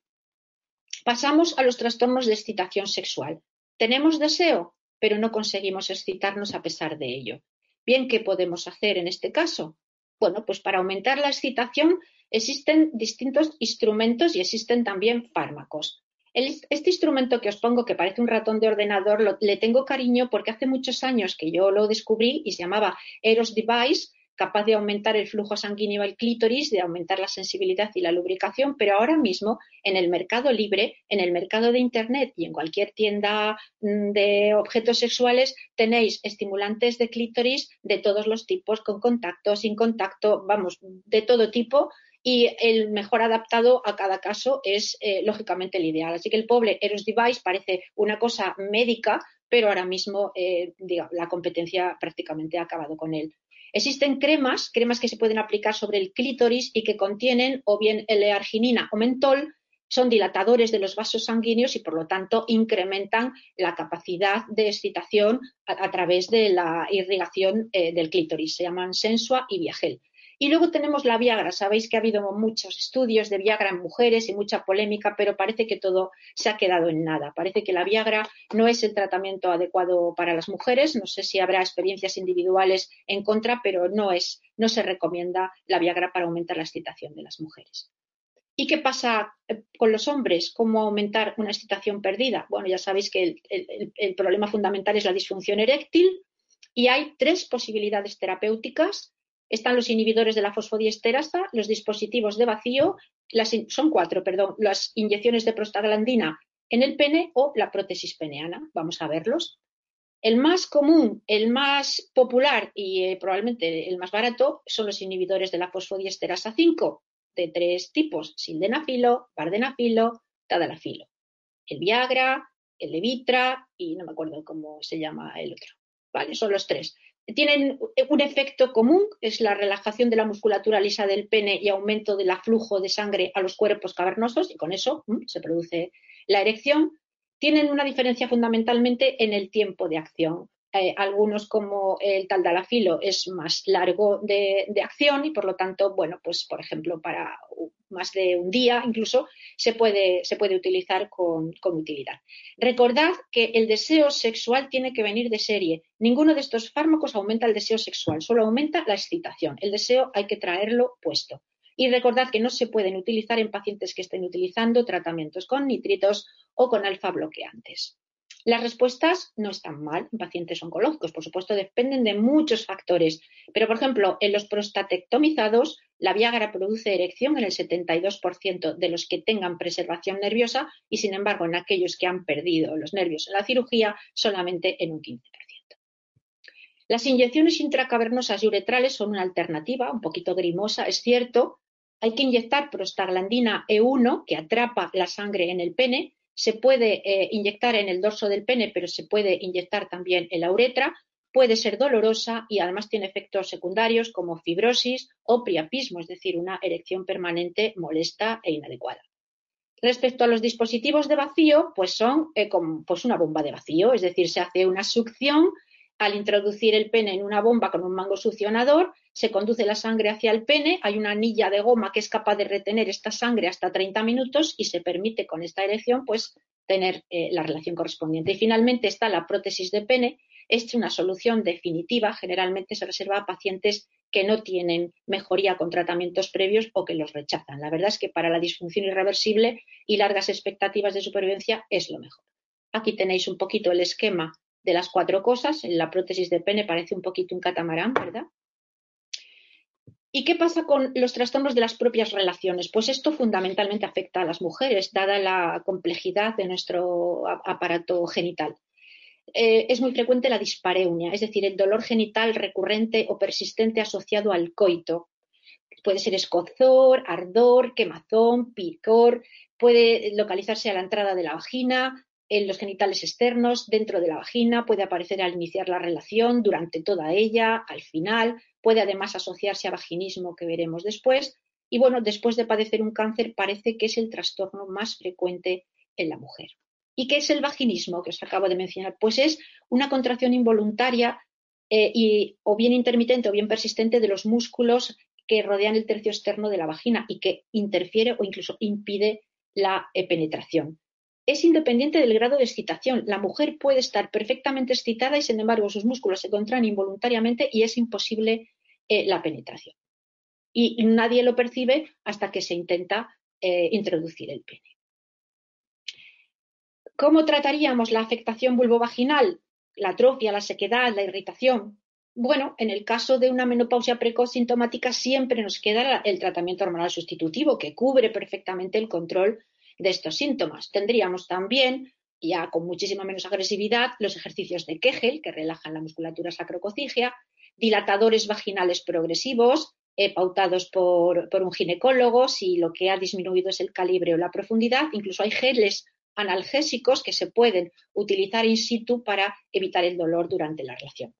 Pasamos a los trastornos de excitación sexual. Tenemos deseo, pero no conseguimos excitarnos a pesar de ello. Bien, ¿qué podemos hacer en este caso? Bueno, pues para aumentar la excitación existen distintos instrumentos y existen también fármacos. este instrumento que os pongo, que parece un ratón de ordenador, le tengo cariño porque hace muchos años que yo lo descubrí y se llamaba Eros Device capaz de aumentar el flujo sanguíneo al clítoris, de aumentar la sensibilidad y la lubricación, pero ahora mismo en el mercado libre, en el mercado de Internet y en cualquier tienda mm, de objetos sexuales tenéis estimulantes de clítoris de todos los tipos, con contacto, sin contacto, vamos, de todo tipo y el mejor adaptado a cada caso es eh, lógicamente el ideal. Así que el pobre Eros Device parece una cosa médica, pero ahora mismo eh, la competencia prácticamente ha acabado con él. Existen cremas, cremas que se pueden aplicar sobre el clítoris y que contienen o bien L-arginina o mentol, son dilatadores de los vasos sanguíneos y por lo tanto incrementan la capacidad de excitación a, través de la irrigación eh, del clítoris. Se llaman Sensua y Viagel. Y luego tenemos la Viagra. Sabéis que ha habido muchos estudios de Viagra en mujeres y mucha polémica, pero parece que todo se ha quedado en nada. Parece que la Viagra no es el tratamiento adecuado para las mujeres. No sé si habrá experiencias individuales en contra, pero no es, no se recomienda la Viagra para aumentar la excitación de las mujeres. ¿Y qué pasa eh, con los hombres? ¿Cómo aumentar una excitación perdida? Bueno, ya sabéis que el problema fundamental es la disfunción eréctil y hay tres posibilidades terapéuticas están los inhibidores de la fosfodiesterasa, los dispositivos de vacío, son cuatro, perdón, las inyecciones de prostaglandina en el pene o la prótesis peneana. Vamos a verlos. El más común, el más popular y eh, probablemente el más barato son los inhibidores de la fosfodiesterasa 5, de tres tipos, sildenafilo, vardenafilo, tadalafilo. El Viagra, el Levitra y no me acuerdo cómo se llama el otro. ¿Vale? Son los tres tienen un efecto común, es la relajación de la musculatura lisa del pene y aumento del flujo de sangre a los cuerpos cavernosos y con eso mm, se produce la erección. Tienen una diferencia fundamentalmente en el tiempo de acción. Eh, algunos como el taldalafilo es más largo de, acción y por lo tanto, bueno, pues por ejemplo para más de un día incluso se puede, se puede utilizar con, con, utilidad. Recordad que el deseo sexual tiene que venir de serie. Ninguno de estos fármacos aumenta el deseo sexual, solo aumenta la excitación. El deseo hay que traerlo puesto. Y recordad que no se pueden utilizar en pacientes que estén utilizando tratamientos con nitritos o con alfa bloqueantes. Las respuestas no están mal en pacientes oncológicos, por supuesto, dependen de muchos factores, pero por ejemplo, en los prostatectomizados, la Viagra produce erección en el 72% de los que tengan preservación nerviosa y, sin embargo, en aquellos que han perdido los nervios en la cirugía, solamente en un 15%. Las inyecciones intracavernosas y uretrales son una alternativa, un poquito grimosa, es cierto. Hay que inyectar prostaglandina E1, que atrapa la sangre en el pene, se puede eh, inyectar en el dorso del pene, pero se puede inyectar también en la uretra, puede ser dolorosa y además tiene efectos secundarios como fibrosis o priapismo, es decir, una erección permanente molesta e inadecuada. Respecto a los dispositivos de vacío, pues son eh, como, pues una bomba de vacío, es decir, se hace una succión al introducir el pene en una bomba con un mango succionador, se conduce la sangre hacia el pene, hay una anilla de goma que es capaz de retener esta sangre hasta 30 minutos y se permite con esta erección pues tener eh, la relación correspondiente. Y finalmente está la prótesis de pene. Es una solución definitiva, generalmente se reserva a pacientes que no tienen mejoría con tratamientos previos o que los rechazan. La verdad es que para la disfunción irreversible y largas expectativas de supervivencia es lo mejor. Aquí tenéis un poquito el esquema de las cuatro cosas. La prótesis de pene parece un poquito un catamarán, ¿verdad? ¿Y qué pasa con los trastornos de las propias relaciones? Pues esto fundamentalmente afecta a las mujeres, dada la complejidad de nuestro aparato genital. Eh, es muy frecuente la dispareunia, es decir, el dolor genital recurrente o persistente asociado al coito. Puede ser escozor, ardor, quemazón, picor, puede localizarse a la entrada de la vagina, en los genitales externos, dentro de la vagina, puede aparecer al iniciar la relación, durante toda ella, al final, puede además asociarse a vaginismo que veremos después. Y bueno, después de padecer un cáncer parece que es el trastorno más frecuente en la mujer. ¿Y qué es el vaginismo que os acabo de mencionar? Pues es una contracción involuntaria eh, y, o bien intermitente o bien persistente de los músculos que rodean el tercio externo de la vagina y que interfiere o incluso impide la penetración es independiente del grado de excitación. La mujer puede estar perfectamente excitada y, sin embargo, sus músculos se contraen involuntariamente y es imposible eh, la penetración. Y nadie lo percibe hasta que se intenta eh, introducir el pene. ¿Cómo trataríamos la afectación vulvovaginal? La atrofia, la sequedad, la irritación. Bueno, en el caso de una menopausia precoz sintomática siempre nos queda el tratamiento hormonal sustitutivo que cubre perfectamente el control de estos síntomas. Tendríamos también, ya con muchísima menos agresividad, los ejercicios de Kegel, que relajan la musculatura sacrococigia, dilatadores vaginales progresivos, eh, pautados por, por, un ginecólogo, si lo que ha disminuido es el calibre o la profundidad. Incluso hay geles analgésicos que se pueden utilizar in situ para evitar el dolor durante la relación.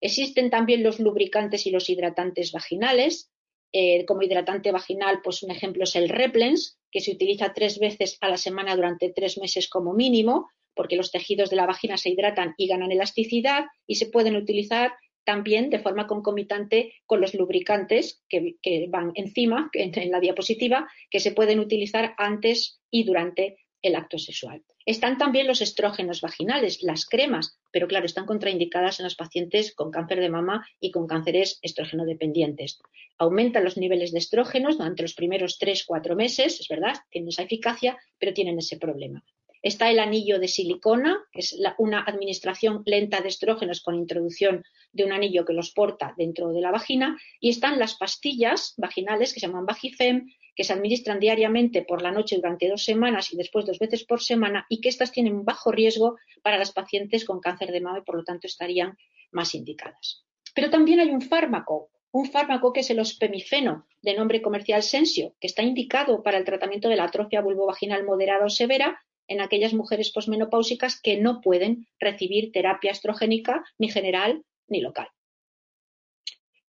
Existen también los lubricantes y los hidratantes vaginales, eh, como hidratante vaginal, pues un ejemplo es el Replens, que se utiliza tres veces a la semana durante tres meses como mínimo, porque los tejidos de la vagina se hidratan y ganan elasticidad y se pueden utilizar también de forma concomitante con los lubricantes que, van encima en la diapositiva, que se pueden utilizar antes y durante el acto sexual. Están también los estrógenos vaginales, las cremas, pero claro, están contraindicadas en los pacientes con cáncer de mama y con cánceres estrógeno dependientes. Aumentan los niveles de estrógenos durante los primeros 3-4 meses, es verdad, tienen esa eficacia, pero tienen ese problema. Está el anillo de silicona, que es una administración lenta de estrógenos con introducción de un anillo que los porta dentro de la vagina. Y están las pastillas vaginales que se llaman Vagifem, que se administran diariamente por la noche durante dos semanas y después dos veces por semana y que estas tienen bajo riesgo para las pacientes con cáncer de mama y por lo tanto estarían más indicadas. Pero también hay un fármaco, un fármaco que es el ospemifeno, de nombre comercial Sensio, que está indicado para el tratamiento de la atrofia vulvovaginal moderada o severa en aquellas mujeres posmenopáusicas que no pueden recibir terapia estrogénica ni general ni local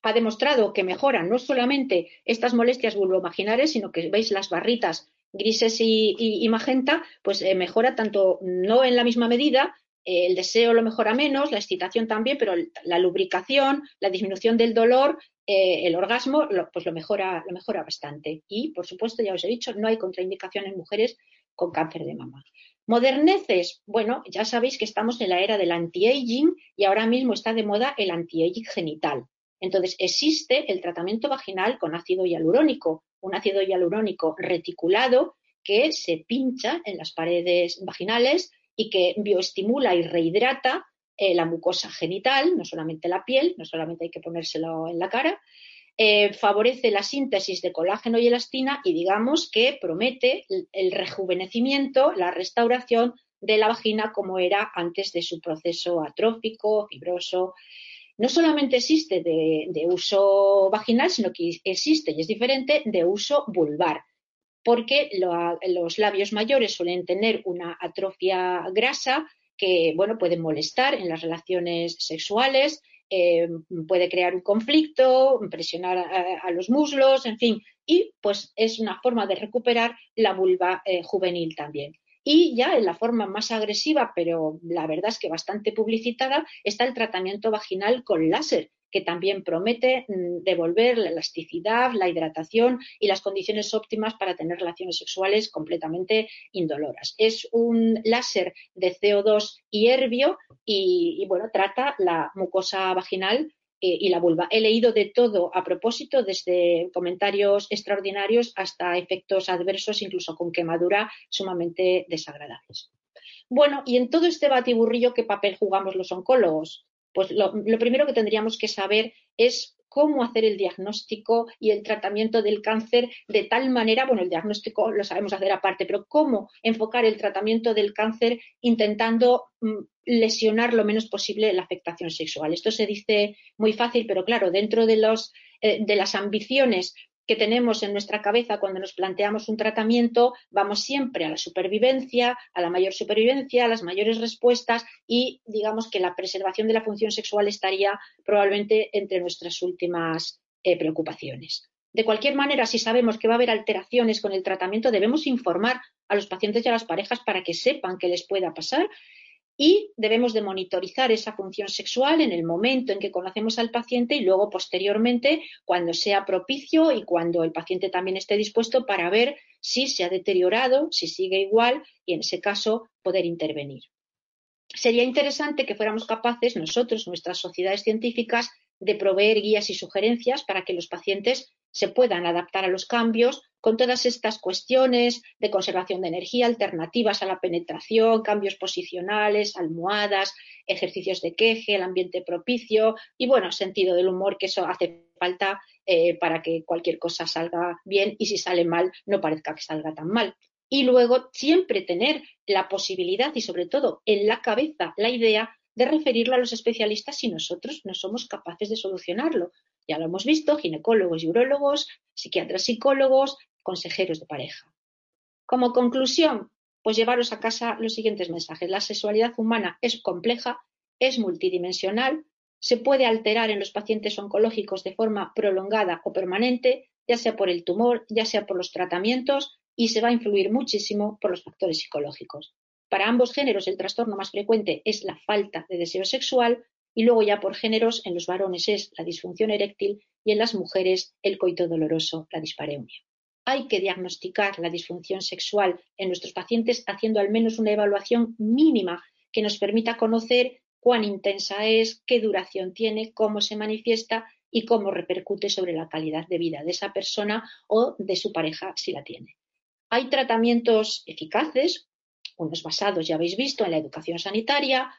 ha demostrado que mejoran no solamente estas molestias vulvovaginales, sino que veis las barritas grises y, magenta, pues eh, mejora tanto, no en la misma medida, eh, el deseo lo mejora menos, la excitación también, pero la lubricación, la disminución del dolor, eh, el orgasmo, pues lo mejora, lo mejora bastante. Y, por supuesto, ya os he dicho, no hay contraindicación en mujeres con cáncer de mama. Moderneces, bueno, ya sabéis que estamos en la era del anti-aging y ahora mismo está de moda el anti-aging genital. Entonces, existe el tratamiento vaginal con ácido hialurónico, un ácido hialurónico reticulado que se pincha en las paredes vaginales y que bioestimula y rehidrata eh, la mucosa genital, no solamente la piel, no solamente hay que ponérselo en la cara, eh, favorece la síntesis de colágeno y elastina y digamos que promete el rejuvenecimiento, la restauración de la vagina como era antes de su proceso atrófico, fibroso. No solamente existe de, uso vaginal, sino que existe y es diferente de uso vulvar, porque los labios mayores suelen tener una atrofia grasa que, bueno, puede molestar en las relaciones sexuales, eh, puede crear un conflicto, presionar a, los muslos, en fin, y pues es una forma de recuperar la vulva eh, juvenil también. Y ya en la forma más agresiva, pero la verdad es que bastante publicitada, está el tratamiento vaginal con láser, que también promete mm, devolver la elasticidad, la hidratación y las condiciones óptimas para tener relaciones sexuales completamente indoloras. Es un láser de CO2 y herbio y, y bueno, trata la mucosa vaginal eh, y la vulva. He leído de todo a propósito, desde comentarios extraordinarios hasta efectos adversos, incluso con quemadura sumamente desagradables. Bueno, y en todo este batiburrillo, ¿qué papel jugamos los oncólogos? Pues lo, primero que tendríamos que saber es cómo hacer el diagnóstico y el tratamiento del cáncer de tal manera, bueno, el diagnóstico lo sabemos hacer aparte, pero cómo enfocar el tratamiento del cáncer intentando mm, lesionar lo menos posible la afectación sexual. Esto se dice muy fácil, pero claro, dentro de, los, eh, de las ambiciones que tenemos en nuestra cabeza cuando nos planteamos un tratamiento, vamos siempre a la supervivencia, a la mayor supervivencia, a las mayores respuestas y digamos que la preservación de la función sexual estaría probablemente entre nuestras últimas eh, preocupaciones. De cualquier manera, si sabemos que va a haber alteraciones con el tratamiento, debemos informar a los pacientes y a las parejas para que sepan qué les pueda pasar y debemos de monitorizar esa función sexual en el momento en que conocemos al paciente y luego posteriormente cuando sea propicio y cuando el paciente también esté dispuesto para ver si se ha deteriorado, si sigue igual y en ese caso poder intervenir. Sería interesante que fuéramos capaces nosotros, nuestras sociedades científicas, de proveer guías y sugerencias para que los pacientes se puedan adaptar a los cambios con todas estas cuestiones de conservación de energía, alternativas a la penetración, cambios posicionales, almohadas, ejercicios de queje, el ambiente propicio y, bueno, sentido del humor, que eso hace falta eh, para que cualquier cosa salga bien y si sale mal no parezca que salga tan mal. Y luego siempre tener la posibilidad y sobre todo en la cabeza la idea de referirlo a los especialistas si nosotros no somos capaces de solucionarlo. Ya lo hemos visto, ginecólogos y urólogos, psiquiatras, psicólogos, consejeros de pareja. Como conclusión, pues llevaros a casa los siguientes mensajes. La sexualidad humana es compleja, es multidimensional, se puede alterar en los pacientes oncológicos de forma prolongada o permanente, ya sea por el tumor, ya sea por los tratamientos, y se va a influir muchísimo por los factores psicológicos. Para ambos géneros el trastorno más frecuente es la falta de deseo sexual y luego ya por géneros en los varones es la disfunción eréctil y en las mujeres el coito doloroso, la dispareunia hay que diagnosticar la disfunción sexual en nuestros pacientes haciendo al menos una evaluación mínima que nos permita conocer cuán intensa es, qué duración tiene, cómo se manifiesta y cómo repercute sobre la calidad de vida de esa persona o de su pareja si la tiene. Hay tratamientos eficaces, unos basados, ya habéis visto, en la educación sanitaria,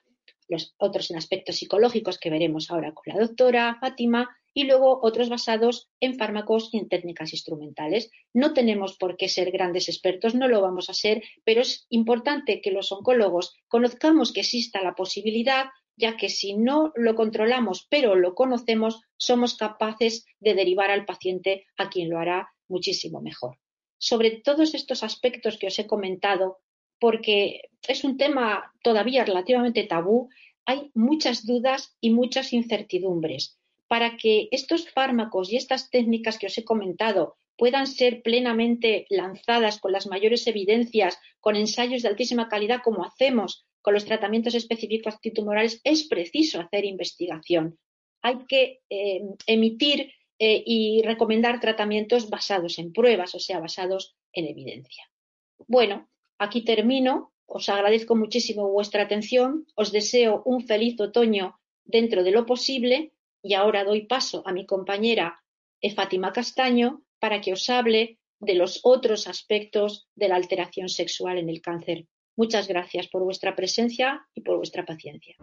los otros en aspectos psicológicos que veremos ahora con la doctora Fátima, y luego otros basados en fármacos y en técnicas instrumentales. No tenemos por qué ser grandes expertos, no lo vamos a ser, pero es importante que los oncólogos conozcamos que exista la posibilidad, ya que si no lo controlamos, pero lo conocemos, somos capaces de derivar al paciente a quien lo hará muchísimo mejor. Sobre todos estos aspectos que os he comentado, porque es un tema todavía relativamente tabú, hay muchas dudas y muchas incertidumbres para que estos fármacos y estas técnicas que os he comentado puedan ser plenamente lanzadas con las mayores evidencias, con ensayos de altísima calidad, como hacemos con los tratamientos específicos antitumorales, es preciso hacer investigación. Hay que eh, emitir eh, y recomendar tratamientos basados en pruebas, o sea, basados en evidencia. Bueno, aquí termino. Os agradezco muchísimo vuestra atención. Os deseo un feliz otoño dentro de lo posible y ahora doy paso a mi compañera Fátima Castaño para que os hable de los otros aspectos de la alteración sexual en el cáncer. Muchas gracias por vuestra presencia y por vuestra paciencia.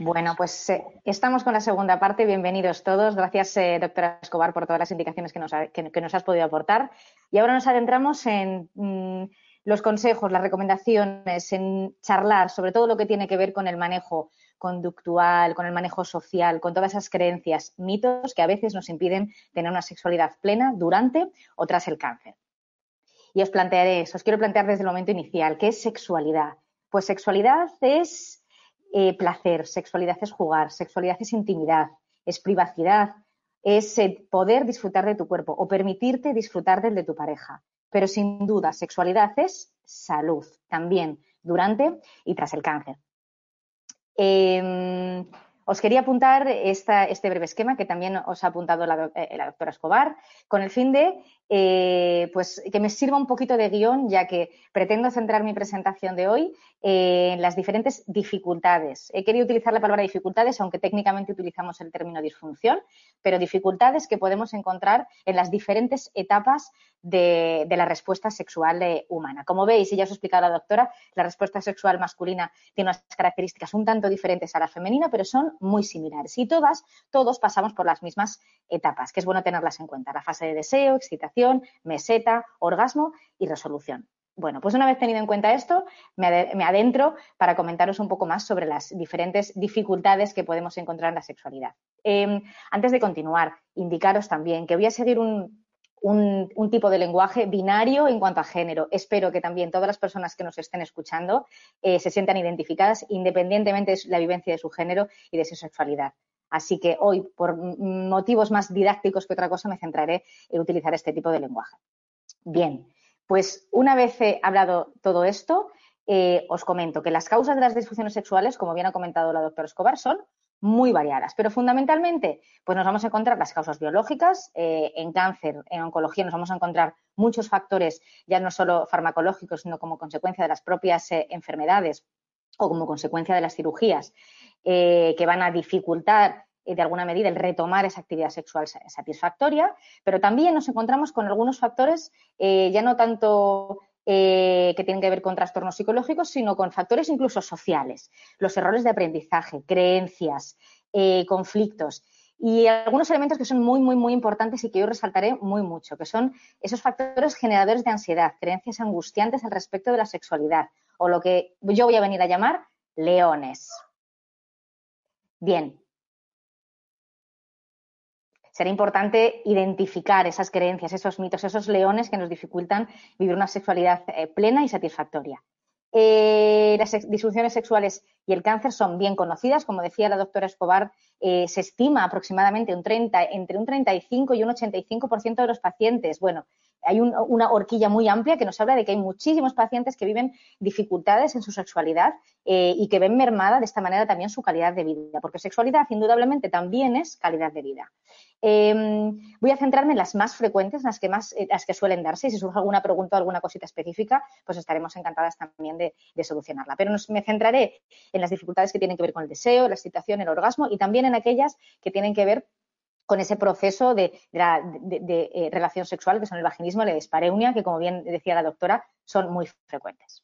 Bueno, pues eh, estamos con la segunda parte. Bienvenidos todos. Gracias, eh, doctora Escobar, por todas las indicaciones que nos, has podido aportar. Y ahora nos adentramos en mm, los consejos, las recomendaciones, en charlar sobre todo lo que tiene que ver con el manejo conductual, con el manejo social, con todas esas creencias, mitos que a veces nos impiden tener una sexualidad plena durante o tras el cáncer. Y os plantearé eso, os quiero plantear desde el momento inicial, ¿qué es sexualidad? Pues sexualidad es eh, placer, sexualidad es jugar, sexualidad es intimidad, es privacidad, es eh, poder disfrutar de tu cuerpo o permitirte disfrutar del de tu pareja. Pero sin duda, sexualidad es salud también durante y tras el cáncer. Em, os quería apuntar este breve esquema que también os ha apuntado la, eh, doctora Escobar, con el fin de eh, pues, que me sirva un poquito de guion, ya que pretendo centrar mi presentación de hoy en las diferentes dificultades. He querido utilizar la palabra dificultades, aunque técnicamente utilizamos el término disfunción, pero dificultades que podemos encontrar en las diferentes etapas de, la respuesta sexual eh, humana. Como veis, y ya os ha explicado la doctora, la respuesta sexual masculina tiene unas características un tanto diferentes a la femenina, pero son muy similares. Y todas, todos pasamos por las mismas etapas, que es bueno tenerlas en cuenta. La fase de deseo, excitación, meseta, orgasmo y resolución. Bueno, pues una vez tenido en cuenta esto, me, adentro para comentaros un poco más sobre las diferentes dificultades que podemos encontrar en la sexualidad. Em, antes de continuar, indicaros también que voy a seguir un, tipo de lenguaje binario en cuanto a género. Espero que también todas las personas que nos estén escuchando eh, se sientan identificadas independientemente de la vivencia de su género y de su sexualidad. Así que hoy, por motivos más didácticos que otra cosa, me centraré en utilizar este tipo de lenguaje. Bien, pues una vez he hablado todo esto, eh, os comento que las causas de las disfunciones sexuales, como bien ha comentado la doctora Escobar, son muy variadas, pero fundamentalmente pues nos vamos a encontrar las causas biológicas, eh, en cáncer, en oncología nos vamos a encontrar muchos factores, ya no solo farmacológicos, sino como consecuencia de las propias eh, enfermedades o como consecuencia de las cirugías, que van a dificultar eh, de alguna medida el retomar esa actividad sexual satisfactoria, pero también nos encontramos con algunos factores eh, ya no tanto eh, que tienen que ver con trastornos psicológicos, sino con factores incluso sociales, los errores de aprendizaje, creencias, conflictos y algunos elementos que son muy, muy, muy importantes y que yo resaltaré muy mucho, que son esos factores generadores de ansiedad, creencias angustiantes al respecto de la sexualidad, o lo que yo voy a venir a llamar leones. Bien, será importante identificar esas creencias, esos mitos, esos leones que nos dificultan vivir una sexualidad eh, plena y satisfactoria. Eh, las disfunciones sexuales y el cáncer son bien conocidas. Como decía la doctora Escobar, eh, se estima aproximadamente un 30, entre un 35 y un 85% de los pacientes. Bueno, hay una horquilla muy amplia que nos habla de que hay muchísimos pacientes que viven dificultades en su sexualidad y que ven mermada de esta manera también su calidad de vida, porque sexualidad indudablemente también es calidad de vida. Em, voy a centrarme en las más frecuentes, las que más, eh, las que suelen darse. Y si surge alguna pregunta o alguna cosita específica, pues estaremos encantadas también de, solucionarla. Pero me centraré en las dificultades que tienen que ver con el deseo, la excitación, el orgasmo y también en aquellas que tienen que ver con ese proceso de, eh, relación sexual, que son el vaginismo y la dispareunia, que como bien decía la doctora, son muy frecuentes.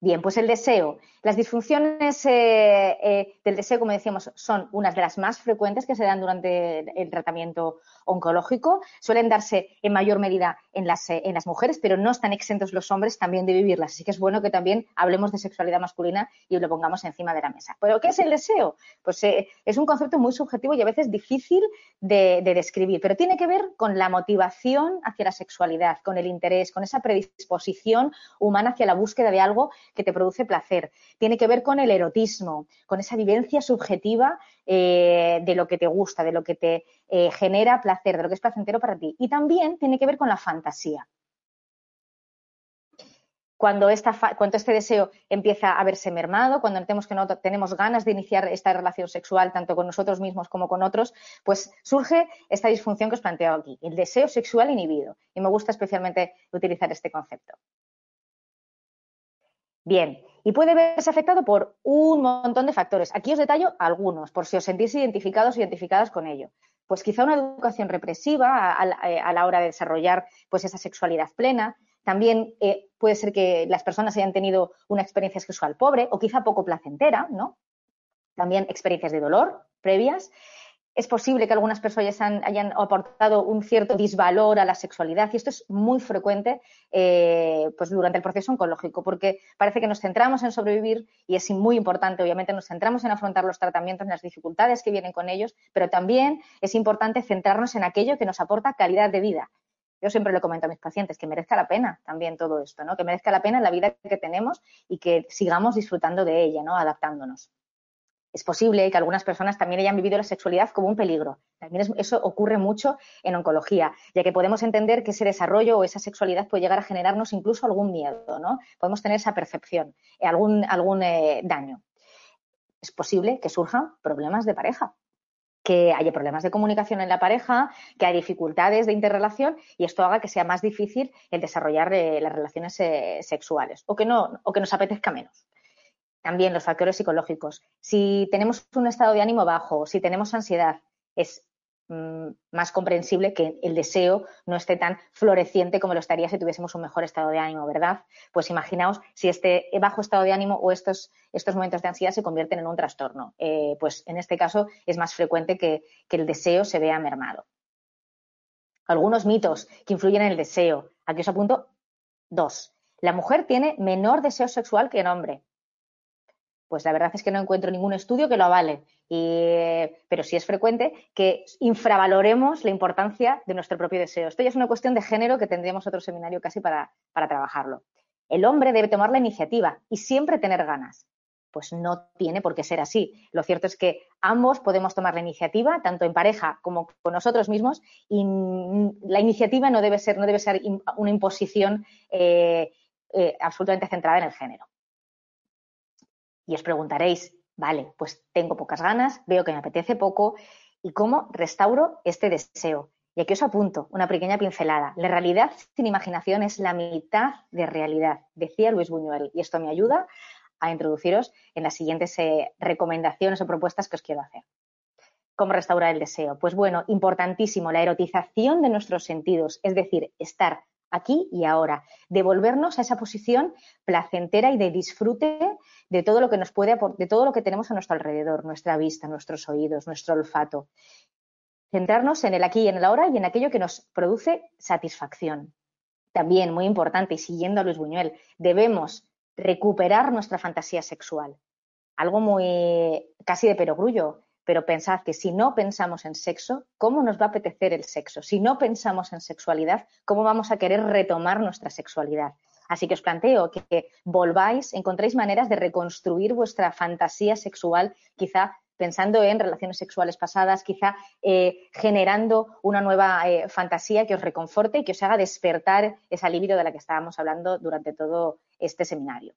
Bien, pues el deseo. Las disfunciones eh, eh, del deseo, como decíamos, son unas de las más frecuentes que se dan durante el tratamiento oncológico. Suelen darse en mayor medida en las, eh, en las mujeres, pero no están exentos los hombres también de vivirlas. Así que es bueno que también hablemos de sexualidad masculina y lo pongamos encima de la mesa. ¿Pero qué es el deseo? Pues es un concepto muy subjetivo y a veces difícil de describir, pero tiene que ver con la motivación hacia la sexualidad, con el interés, con esa predisposición humana hacia la búsqueda de algo que te produce placer. Tiene que ver con el erotismo, con esa vivencia subjetiva eh, de lo que te gusta, de lo que te eh, genera placer, de lo que es placentero para ti. Y también tiene que ver con la fantasía. Cuando, cuando, este deseo empieza a verse mermado, cuando notemos que no tenemos ganas de iniciar esta relación sexual tanto con nosotros mismos como con otros, pues surge esta disfunción que os planteo aquí, el deseo sexual inhibido. Y me gusta especialmente utilizar este concepto. Bien, y puede verse afectado por un montón de factores. Aquí os detallo algunos, por si os sentís identificados o identificadas con ello. Pues quizá una educación represiva a, la hora de desarrollar pues esa sexualidad plena. También eh, puede ser que las personas hayan tenido una experiencia sexual pobre o quizá poco placentera, ¿no? También experiencias de dolor previas es posible que algunas personas hayan, aportado un cierto disvalor a la sexualidad y esto es muy frecuente eh, pues durante el proceso oncológico porque parece que nos centramos en sobrevivir y es muy importante, obviamente nos centramos en afrontar los tratamientos, en las dificultades que vienen con ellos, pero también es importante centrarnos en aquello que nos aporta calidad de vida. Yo siempre le comento a mis pacientes que merezca la pena también todo esto, ¿no? Que merezca la pena la vida que tenemos y que sigamos disfrutando de ella, ¿no? Adaptándonos es posible que algunas personas también hayan vivido la sexualidad como un peligro. También eso ocurre mucho en oncología, ya que podemos entender que ese desarrollo o esa sexualidad puede llegar a generarnos incluso algún miedo, ¿no? Podemos tener esa percepción, algún, algún eh, daño. es posible que surjan problemas de pareja que haya problemas de comunicación en la pareja, que hay dificultades de interrelación y esto haga que sea más difícil el desarrollar eh, las relaciones eh, sexuales o que, no, o que nos apetezca menos. También los factores psicológicos. Si tenemos un estado de ánimo bajo, si tenemos ansiedad, es Mm, más comprensible que el deseo no esté tan floreciente como lo estaría si tuviésemos un mejor estado de ánimo, ¿verdad? Pues imaginaos si este bajo estado de ánimo o estos, estos momentos de ansiedad se convierten en un trastorno. Eh, pues en este caso es más frecuente que, que el deseo se vea mermado. Algunos mitos que influyen en el deseo. Aquí os apunto dos. La mujer tiene menor deseo sexual que el hombre. Pues la verdad es que no encuentro ningún estudio que lo avale. pero sí es frecuente que infravaloremos la importancia de nuestro propio deseo. Esto ya es una cuestión de género que tendríamos otro seminario casi para, para trabajarlo. El hombre debe tomar la iniciativa y siempre tener ganas. Pues no tiene por qué ser así. Lo cierto es que ambos podemos tomar la iniciativa, tanto en pareja como con nosotros mismos, y la iniciativa no debe ser, no debe ser una imposición eh, eh, absolutamente centrada en el género. Y os preguntaréis, vale, pues tengo pocas ganas, veo que me apetece poco, ¿y cómo restauro este deseo? Y aquí os apunto una pequeña pincelada. La realidad sin imaginación es la mitad de realidad, decía Luis Buñuel, y esto me ayuda a introduciros en las siguientes eh, recomendaciones o propuestas que os quiero hacer. ¿Cómo restaurar el deseo? Pues bueno, importantísimo, la erotización de nuestros sentidos, es decir, estar aquí y ahora, devolvernos a esa posición placentera y de disfrute de todo lo que nos puede de todo lo que tenemos a nuestro alrededor, nuestra vista, nuestros oídos, nuestro olfato. Centrarnos en el aquí y en el ahora y en aquello que nos produce satisfacción. También, muy importante, y siguiendo a Luis Buñuel, debemos recuperar nuestra fantasía sexual. Algo muy casi de perogrullo, pero pensad que si no pensamos en sexo, ¿cómo nos va a apetecer el sexo? Si no pensamos en sexualidad, ¿cómo vamos a querer retomar nuestra sexualidad? Así que os planteo que volváis, encontréis maneras de reconstruir vuestra fantasía sexual, quizá pensando en relaciones sexuales pasadas, quizá eh, generando una nueva eh, fantasía que os reconforte y que os haga despertar esa libido de la que estábamos hablando durante todo este seminario.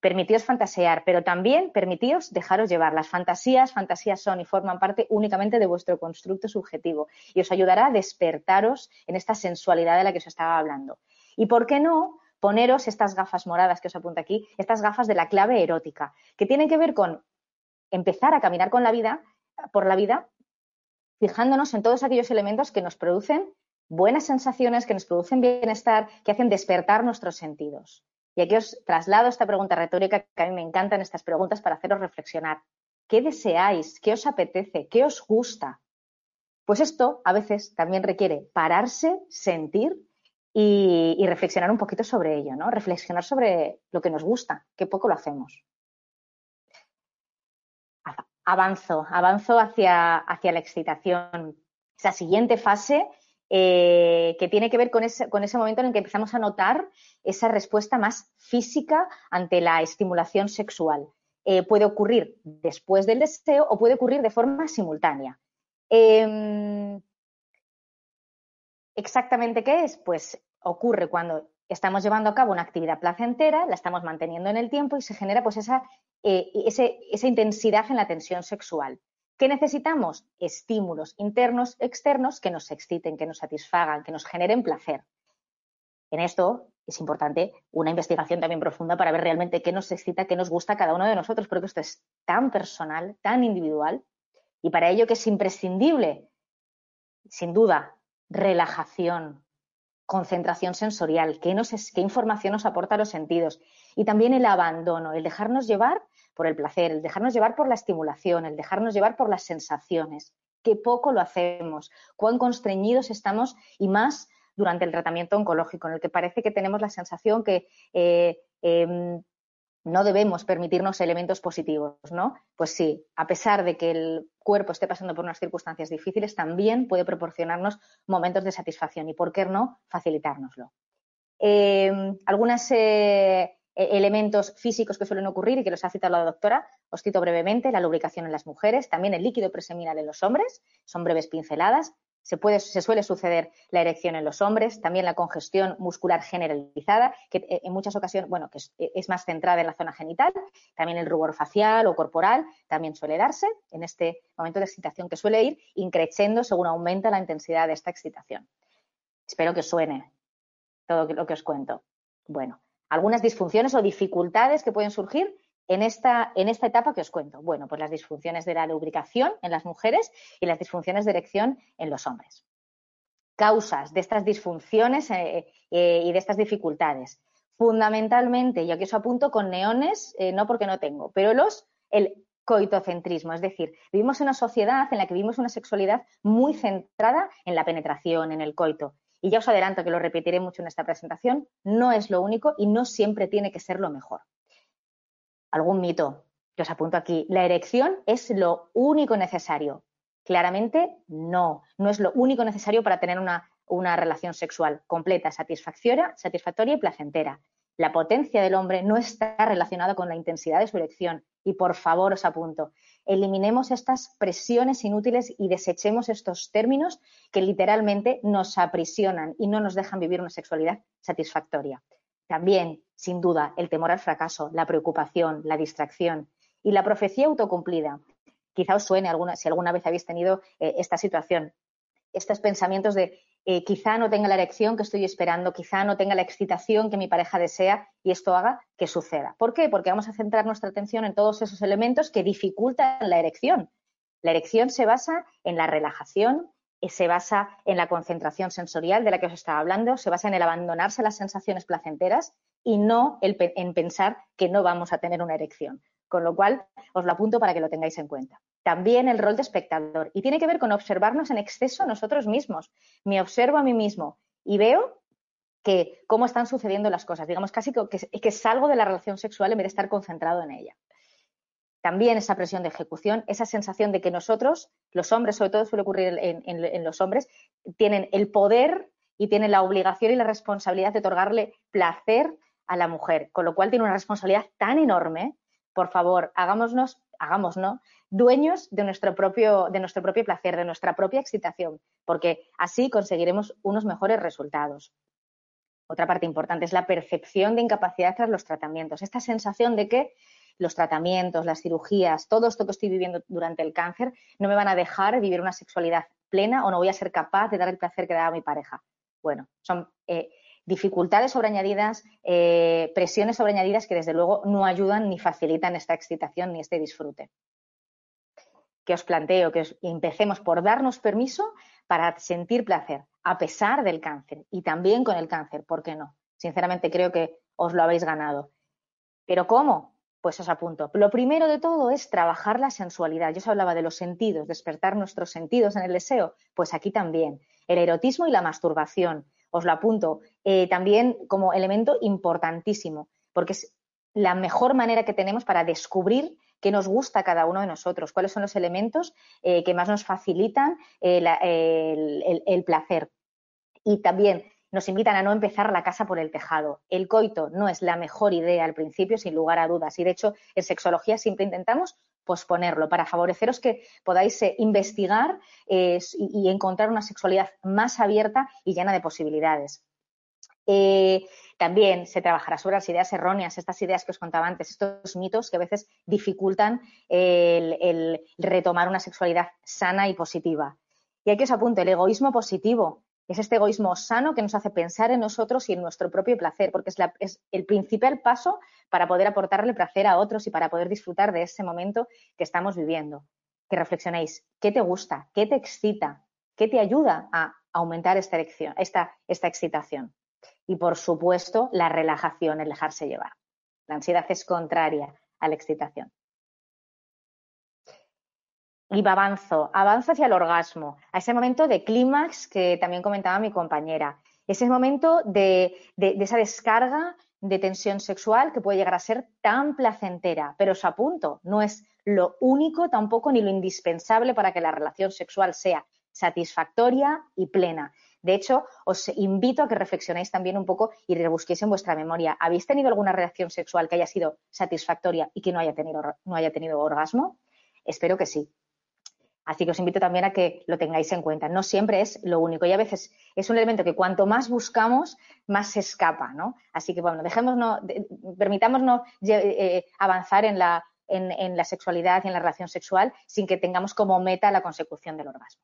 Permitíos fantasear, pero también permitíos dejaros llevar. Las fantasías, fantasías son y forman parte únicamente de vuestro constructo subjetivo y os ayudará a despertaros en esta sensualidad de la que os estaba hablando. Y por qué no poneros estas gafas moradas que os apunto aquí, estas gafas de la clave erótica, que tienen que ver con empezar a caminar con la vida, por la vida, fijándonos en todos aquellos elementos que nos producen buenas sensaciones, que nos producen bienestar, que hacen despertar nuestros sentidos. Y aquí os traslado esta pregunta retórica que a mí me encantan estas preguntas para haceros reflexionar. ¿Qué deseáis? ¿Qué os apetece? ¿Qué os gusta? Pues esto a veces también requiere pararse, sentir y, reflexionar un poquito sobre ello, ¿no? Reflexionar sobre lo que nos gusta, qué poco lo hacemos. Avanzo, avanzo hacia, hacia la excitación. Esa siguiente fase eh, que tiene que ver con ese, momento en el que empezamos a notar esa respuesta más física ante la estimulación sexual. Eh, puede ocurrir después del deseo o puede ocurrir de forma simultánea. Em, ¿Exactamente qué es? Pues ocurre cuando estamos llevando a cabo una actividad placentera, la estamos manteniendo en el tiempo y se genera pues esa, eh, esa intensidad en la tensión sexual. ¿Qué necesitamos? Estímulos internos, externos que nos exciten, que nos satisfagan, que nos generen placer. En esto es importante una investigación también profunda para ver realmente qué nos excita, qué nos gusta a cada uno de nosotros, porque esto es tan personal, tan individual, y para ello que es imprescindible, sin duda, relajación, concentración sensorial, qué, qué información nos aporta a los sentidos, y también el abandono, el dejarnos llevar por el placer, el dejarnos llevar por la estimulación, el dejarnos llevar por las sensaciones. Qué poco lo hacemos, cuán constreñidos estamos y más durante el tratamiento oncológico, en el que parece que tenemos la sensación que eh, em, no debemos permitirnos elementos positivos, ¿no? Pues sí, a pesar de que el cuerpo esté pasando por unas circunstancias difíciles, también puede proporcionarnos momentos de satisfacción y, ¿por qué no?, facilitárnoslo. Em, algunas eh, elementos físicos que suelen ocurrir y que los ha citado la doctora. Os cito brevemente la lubricación en las mujeres, también el líquido preseminal en los hombres, son breves pinceladas. se, puede, se suele suceder la erección en los hombres, también la congestión muscular generalizada, que eh, en muchas ocasiones, bueno, que es, más centrada en la zona genital, también el rubor facial o corporal también suele darse en este momento de excitación que suele ir increciendo según aumenta la intensidad de esta excitación. Espero que suene todo lo que os cuento. Bueno, algunas disfunciones o dificultades que pueden surgir en esta, en esta etapa que os cuento? Bueno, pues las disfunciones de la lubricación en las mujeres y las disfunciones de erección en los hombres. Causas de estas disfunciones eh, eh, y de estas dificultades. Fundamentalmente, y aquí os apunto con neones, eh, no porque no tengo, pero los, el coitocentrismo, es decir, vivimos en una sociedad en la que vivimos una sexualidad muy centrada en la penetración, en el coito. Y ya os adelanto que lo repetiré mucho en esta presentación, no es lo único y no siempre tiene que ser lo mejor algún mito que os apunto aquí. La erección es lo único necesario. Claramente no, no es lo único necesario para tener una, una relación sexual completa, satisfactoria, satisfactoria y placentera. La potencia del hombre no está relacionada con la intensidad de su erección. Y por favor os apunto, eliminemos estas presiones inútiles y desechemos estos términos que literalmente nos aprisionan y no nos dejan vivir una sexualidad satisfactoria. También, sin duda, el temor al fracaso, la preocupación, la distracción y la profecía autocumplida. Quizá os suene alguna, si alguna vez habéis tenido eh, esta situación, estos pensamientos de eh, quizá no tenga la erección que estoy esperando, quizá no tenga la excitación que mi pareja desea y esto haga que suceda. ¿Por qué? Porque vamos a centrar nuestra atención en todos esos elementos que dificultan la erección. La erección se basa en la relajación, eh, se basa en la concentración sensorial de la que os estaba hablando, se basa en el abandonarse las sensaciones placenteras y no en pensar que no vamos a tener una erección. Con lo cual, os lo apunto para que lo tengáis en cuenta. También el rol de espectador. Y tiene que ver con observarnos en exceso nosotros mismos. Me observo a mí mismo y veo que cómo están sucediendo las cosas. Digamos, casi que, que salgo de la relación sexual en vez de estar concentrado en ella también esa presión de ejecución, esa sensación de que nosotros, los hombres, sobre todo suele ocurrir en, los hombres, tienen el poder y tienen la obligación y la responsabilidad de otorgarle placer a la mujer, con lo cual tiene una responsabilidad tan enorme. Por favor, hagámonos, hagámonos dueños de nuestro, propio, de nuestro propio placer, de nuestra propia excitación, porque así conseguiremos unos mejores resultados. Otra parte importante es la percepción de incapacidad tras los tratamientos, esta sensación de que los tratamientos, las cirugías, todo esto que estoy viviendo durante el cáncer, no me van a dejar vivir una sexualidad plena o no voy a ser capaz de dar el placer que da a mi pareja. Bueno, son eh, dificultades sobreañadidas, eh, presiones sobreañadidas que desde luego no ayudan ni facilitan esta excitación ni este disfrute. Que os planteo que empecemos por darnos permiso para sentir placer, a pesar del cáncer y también con el cáncer, ¿por qué no? Sinceramente creo que os lo habéis ganado. ¿Pero cómo? Pues os apunto. Lo primero de todo es trabajar la sensualidad. Yo os hablaba de los sentidos, despertar nuestros sentidos en el deseo. Pues aquí también. El erotismo y la masturbación. Os lo apunto. Eh, también como elemento importantísimo, porque es la mejor manera que tenemos para descubrir qué nos gusta cada uno de nosotros, cuáles son los elementos eh, que más nos facilitan eh, el placer. Y también nos invitan a no empezar la casa por el tejado. El coito no es la mejor idea al principio, sin lugar a dudas. Y de hecho, en sexología siempre intentamos posponerlo para favoreceros que podáis eh, investigar y, encontrar una sexualidad más abierta y llena de posibilidades. Eh, también se trabajará sobre las ideas erróneas, estas ideas que os contaba antes, estos mitos que a veces dificultan el retomar una sexualidad sana y positiva. Y aquí os apunto el egoísmo positivo. Es este egoísmo sano que nos hace pensar en nosotros y en nuestro propio placer, porque es, el principal paso para poder aportarle placer a otros y para poder disfrutar de ese momento que estamos viviendo. Que reflexionéis, ¿qué te gusta? ¿Qué te excita? ¿Qué te ayuda a aumentar esta, esta excitación? Y por supuesto, la relajación, el dejarse llevar. La ansiedad es contraria a la excitación y avanzo, avanzo hacia el orgasmo, a ese momento de clímax que también comentaba mi compañera, ese momento de, esa descarga de tensión sexual que puede llegar a ser tan placentera, pero os apunto, no es lo único tampoco ni lo indispensable para que la relación sexual sea satisfactoria y plena. De hecho, os invito a que reflexionéis también un poco y rebusquéis en vuestra memoria. ¿Habéis tenido alguna relación sexual que haya sido satisfactoria y que no haya tenido, orgasmo? Espero que sí. Así que os invito también a que lo tengáis en cuenta. No siempre es lo único y a veces es un elemento que cuanto más buscamos, más se escapa, ¿no? Así que bueno, dejémonos, permitámonos eh, avanzar en la sexualidad y en la relación sexual sin que tengamos como meta la consecución del orgasmo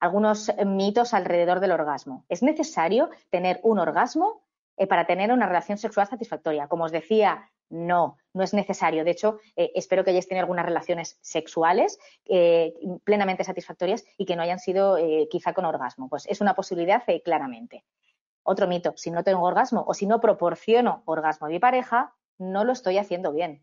algunos mitos alrededor del orgasmo. Es necesario tener un orgasmo eh, para tener una relación sexual satisfactoria. Como os decía, no, no es necesario. De hecho, eh, espero que hayáis tenido algunas relaciones sexuales eh, plenamente satisfactorias y que no hayan sido quizá con orgasmo. Pues es una posibilidad claramente. Otro mito, si no tengo orgasmo o si no proporciono orgasmo a mi pareja, no lo estoy haciendo bien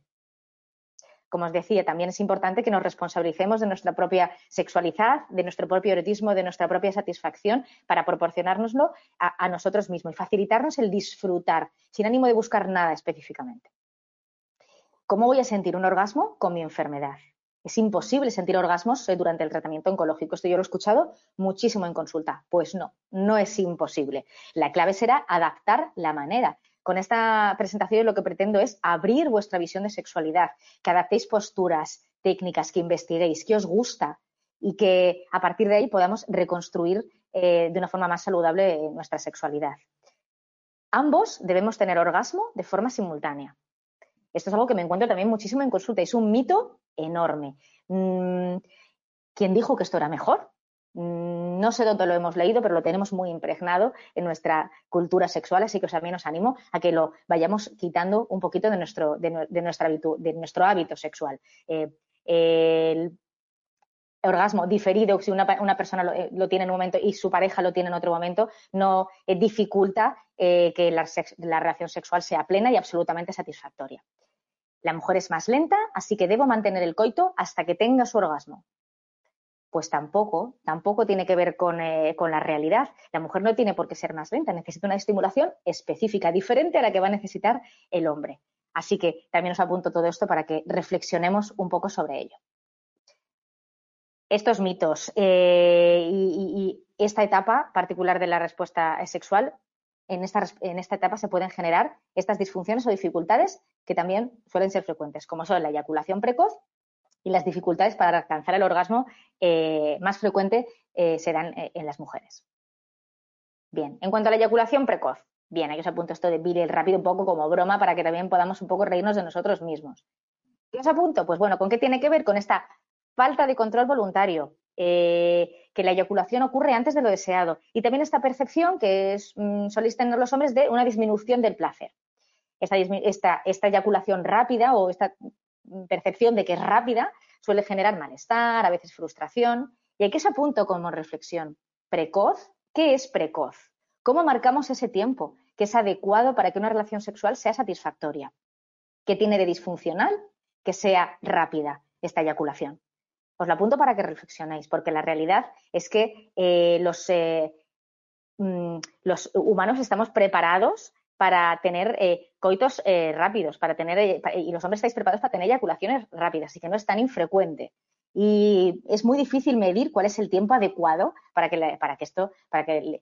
como os decía, también es importante que nos responsabilicemos de nuestra propia sexualidad, de nuestro propio erotismo, de nuestra propia satisfacción para proporcionárnoslo a, nosotros mismos y facilitarnos el disfrutar sin ánimo de buscar nada específicamente. ¿Cómo voy a sentir un orgasmo con mi enfermedad? Es imposible sentir orgasmos eh, durante el tratamiento oncológico. Esto yo lo he escuchado muchísimo en consulta. Pues no, no es imposible. La clave será adaptar la manera con esta presentación lo que pretendo es abrir vuestra visión de sexualidad, que adaptéis posturas, técnicas, que investiguéis, que os gusta y que a partir de ahí podamos reconstruir eh, de una forma más saludable nuestra sexualidad. Ambos debemos tener orgasmo de forma simultánea. Esto es algo que me encuentro también muchísimo en consulta. Es un mito enorme. Mm, ¿Quién dijo que esto era mejor? Mm, no sé dónde lo hemos leído, pero lo tenemos muy impregnado en nuestra cultura sexual, así que también os animo a que lo vayamos quitando un poquito de nuestro, de, nuestro hábito sexual. Eh, el orgasmo diferido, si una, persona eh, lo, tiene en un momento y su pareja lo tiene en otro momento, no eh, dificulta que la relación sexual sea plena y absolutamente satisfactoria. La mujer es más lenta, así que debo mantener el coito hasta que tenga su orgasmo pues tampoco, tampoco tiene que ver eh, con, la realidad. La mujer no tiene por qué ser más lenta, necesita una estimulación específica, diferente a la que va a necesitar el hombre. Así que también os apunto todo esto para que reflexionemos un poco sobre ello. Estos mitos eh, y, esta etapa particular de la respuesta sexual, en esta, en esta etapa se pueden generar estas disfunciones o dificultades que también suelen ser frecuentes, como son la eyaculación precoz y las dificultades para alcanzar el orgasmo eh, más frecuente eh, serán eh, en las mujeres. Bien, en cuanto a la eyaculación precoz, bien, aquí os apunto esto de viril rápido un poco como broma para que también podamos un poco reírnos de nosotros mismos. ¿Qué os apunto? Pues bueno, ¿con qué tiene que ver? Con esta falta de control voluntario, que la eyaculación ocurre antes de lo deseado y también esta percepción que es, mm, tener los hombres de una disminución del placer. esta eyaculación rápida o esta percepción de que es rápida suele generar malestar, a veces frustración. Y aquí se apunto como reflexión. Precoz, ¿qué es precoz? ¿Cómo marcamos ese tiempo que es adecuado para que una relación sexual sea satisfactoria? ¿Qué tiene de disfuncional? Que sea rápida esta eyaculación. Os lo apunto para que reflexionéis, porque la realidad es que eh, los, eh, mm, los humanos estamos preparados para tener eh, coitos eh, rápidos, para tener, eh, y los hombres estáis preparados para tener eyaculaciones rápidas y que no es tan infrecuente. Y es muy difícil medir cuál es el tiempo adecuado para que, para que esto, para que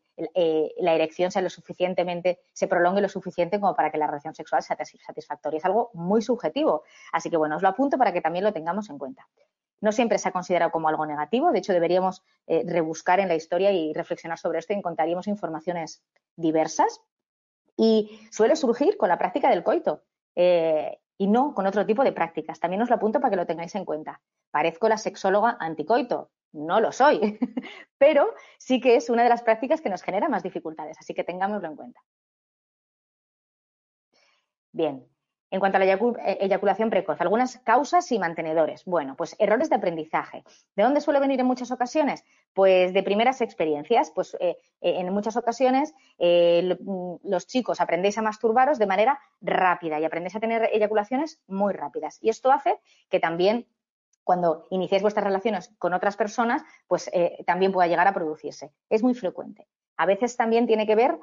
la erección sea lo suficientemente, se prolongue lo suficiente como para que la relación sexual sea satisfactoria. Es algo muy subjetivo. Así que bueno, os lo apunto para que también lo tengamos en cuenta. No siempre se ha considerado como algo negativo, de hecho deberíamos rebuscar en la historia y reflexionar sobre esto y encontraríamos informaciones diversas y suele surgir con la práctica del coito eh, y no con otro tipo de prácticas. También os lo apunto para que lo tengáis en cuenta. Parezco la sexóloga anticoito. No lo soy, [laughs] pero sí que es una de las prácticas que nos genera más dificultades, así que tengámoslo en cuenta. Bien, en cuanto a la eh, eyaculación precoz, algunas causas y mantenedores. Bueno, pues errores de aprendizaje. ¿De dónde suele venir en muchas ocasiones? Pues de primeras experiencias. Pues eh, eh, en muchas ocasiones mm, los chicos aprendéis a masturbaros de manera rápida y aprendéis a tener eyaculaciones muy rápidas. Y esto hace que también cuando iniciéis vuestras relaciones con otras personas, pues también pueda llegar a producirse. Es muy frecuente. A veces también tiene que ver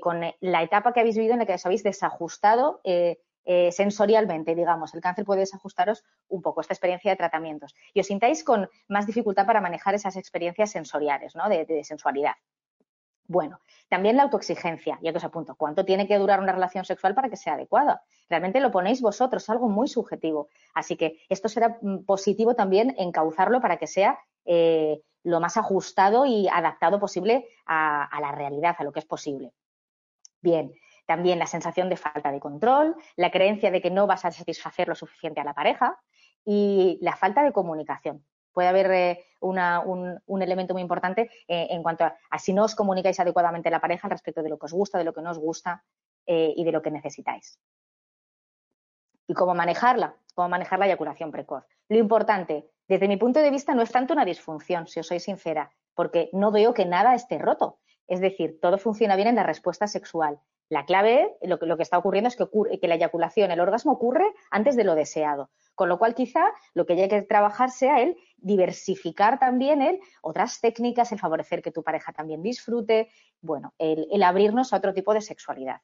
con la etapa que habéis vivido en la que os habéis desajustado sensorialmente, digamos. El cáncer puede desajustaros un poco esta experiencia de tratamientos y os sintáis con más dificultad para manejar esas experiencias sensoriales, ¿no? De, sensualidad. Bueno, también la autoexigencia, ya que os apunto, ¿cuánto tiene que durar una relación sexual para que sea adecuada? Realmente lo ponéis vosotros, algo muy subjetivo. Así que esto será mm, positivo también encauzarlo para que sea eh, lo más ajustado y adaptado posible a, a la realidad, a lo que es posible. Bien, también la sensación de falta de control, la creencia de que no vas a satisfacer lo suficiente a la pareja y la falta de comunicación puede haber eh, un, elemento muy importante eh, en cuanto a, si no os comunicáis adecuadamente a la pareja respecto de lo que os gusta, de lo que no os gusta eh, y de lo que necesitáis. Y cómo manejarla, cómo manejar la eyaculación precoz. Lo importante, desde mi punto de vista, no es tanto una disfunción, si os soy sincera, porque no veo que nada esté roto. Es decir, todo funciona bien en la respuesta sexual. La clave, lo que, está ocurriendo es que, la eyaculación, el orgasmo ocurre antes de lo deseado. Con lo cual, quizá lo que haya que trabajar sea el diversificar también el otras técnicas, el favorecer que tu pareja también disfrute, bueno, el, abrirnos a otro tipo de sexualidad.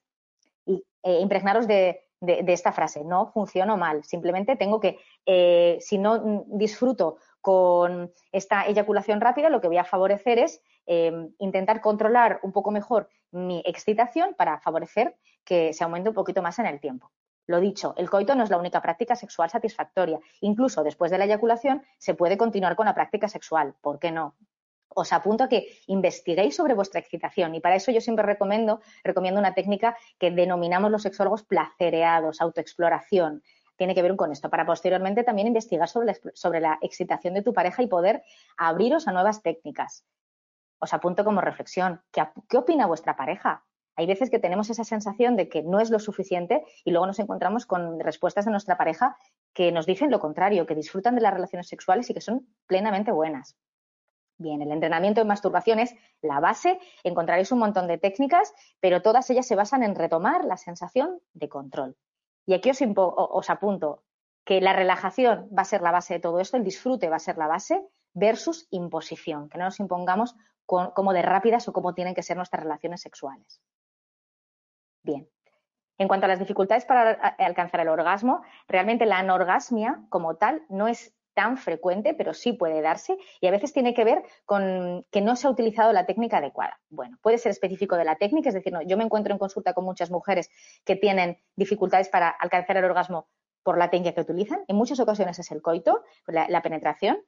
Y eh, impregnaros de, esta frase, no funciono mal, simplemente tengo que, eh, si no disfruto con esta eyaculación rápida, lo que voy a favorecer es em, intentar controlar un poco mejor mi excitación para favorecer que se aumente un poquito más en el tiempo. Lo dicho, el coito no es la única práctica sexual satisfactoria. Incluso después de la eyaculación se puede continuar con la práctica sexual. ¿Por qué no? Os apunto a que investiguéis sobre vuestra excitación y para eso yo siempre recomiendo, recomiendo una técnica que denominamos los sexólogos placereados, autoexploración. Tiene que ver con esto, para posteriormente también investigar sobre la, sobre la excitación de tu pareja y poder abriros a nuevas técnicas. Os apunto como reflexión, qué opina vuestra pareja? Hay veces que tenemos esa sensación de que no es lo suficiente y luego nos encontramos con respuestas de nuestra pareja que nos dicen lo contrario, que disfrutan de las relaciones sexuales y que son plenamente buenas. Bien, el entrenamiento en masturbación es la base, encontraréis un montón de técnicas, pero todas ellas se basan en retomar la sensación de control. Y aquí os, os apunto que la relajación va a ser la base de todo esto, el disfrute va a ser la base versus imposición, que no nos impongamos como de rápidas o cómo tienen que ser nuestras relaciones sexuales. Bien. En cuanto a las dificultades para alcanzar el orgasmo, realmente la anorgasmia como tal no es tan frecuente, pero sí puede darse y a veces tiene que ver con que no se ha utilizado la técnica adecuada. Bueno, puede ser específico de la técnica, es decir, yo me encuentro en consulta con muchas mujeres que tienen dificultades para alcanzar el orgasmo por la técnica que utilizan. En muchas ocasiones es el coito, la penetración,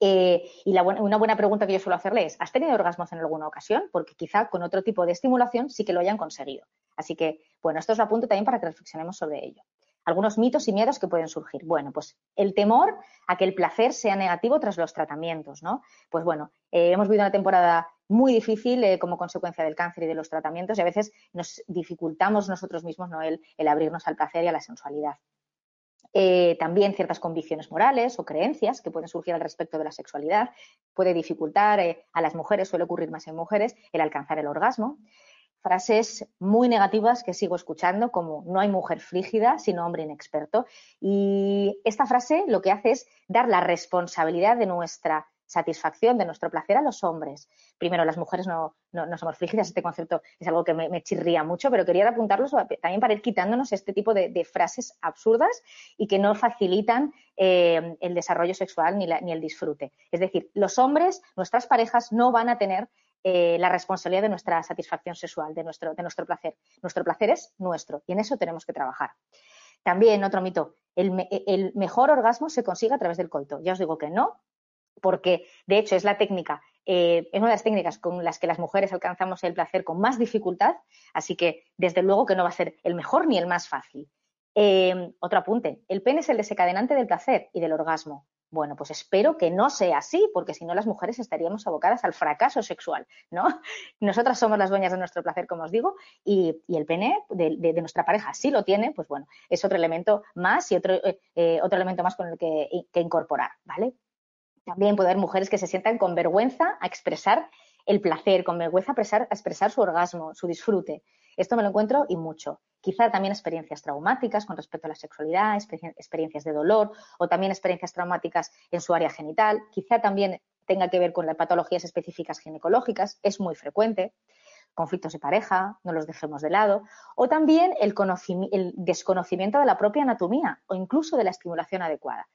eh, y una buena pregunta que yo suelo hacerle es, ¿has tenido orgasmos en alguna ocasión? Porque quizá con otro tipo de estimulación sí que lo hayan conseguido. Así que, bueno, esto os lo apunto también para que reflexionemos sobre ello. Algunos mitos y miedos que pueden surgir. Bueno, pues el temor a que el placer sea negativo tras los tratamientos, ¿no? Pues bueno, eh, hemos vivido una temporada muy difícil eh, como consecuencia del cáncer y de los tratamientos y a veces nos dificultamos nosotros mismos ¿no? el abrirnos al placer y a la sensualidad. Eh, también ciertas convicciones morales o creencias que pueden surgir al respecto de la sexualidad. Puede dificultar eh, a las mujeres, suele ocurrir más en mujeres, el alcanzar el orgasmo. Frases muy negativas que sigo escuchando, como no hay mujer frígida, sino hombre inexperto. Y esta frase lo que hace es dar la responsabilidad de nuestra satisfacción de nuestro placer a los hombres. Primero, las mujeres no, somos frígidas, [laughs] este concepto es algo que me, chirría mucho, pero quería apuntarlo también para ir quitándonos este tipo de, frases absurdas y que no facilitan eh, el desarrollo sexual ni, el disfrute. Es decir, los hombres, nuestras parejas, no van a tener eh, la responsabilidad de nuestra satisfacción sexual, de nuestro, de nuestro placer. Nuestro placer es nuestro y en eso tenemos que trabajar. También otro mito, el, el, mejor orgasmo se consigue a través del coito. Ya os digo que no, porque de hecho es la técnica, eh, es una de las técnicas con las que las mujeres alcanzamos el placer con más dificultad, así que desde luego que no va a ser el mejor ni el más fácil. Eh, otro apunte, el pene es el desencadenante del placer y del orgasmo. Bueno, pues espero que no sea así, porque si no las mujeres estaríamos abocadas al fracaso sexual, ¿no? [laughs] Nosotras somos las dueñas de nuestro placer, como os digo, y, el pene de, nuestra pareja sí lo tiene, pues bueno, es otro elemento más y otro, eh, otro elemento más con el que incorporar, ¿vale? También puede haber mujeres que se sientan con vergüenza a expresar el placer, con vergüenza a expresar, su orgasmo, su disfrute. Esto me lo encuentro y mucho. Quizá también experiencias traumáticas con respecto a la sexualidad, experiencias de dolor o también experiencias traumáticas en su área genital. Quizá también tenga que ver con las patologías específicas ginecológicas, es muy frecuente. Conflictos de pareja, no los dejemos de lado. O también el, el desconocimiento de la propia anatomía o incluso de la estimulación adecuada.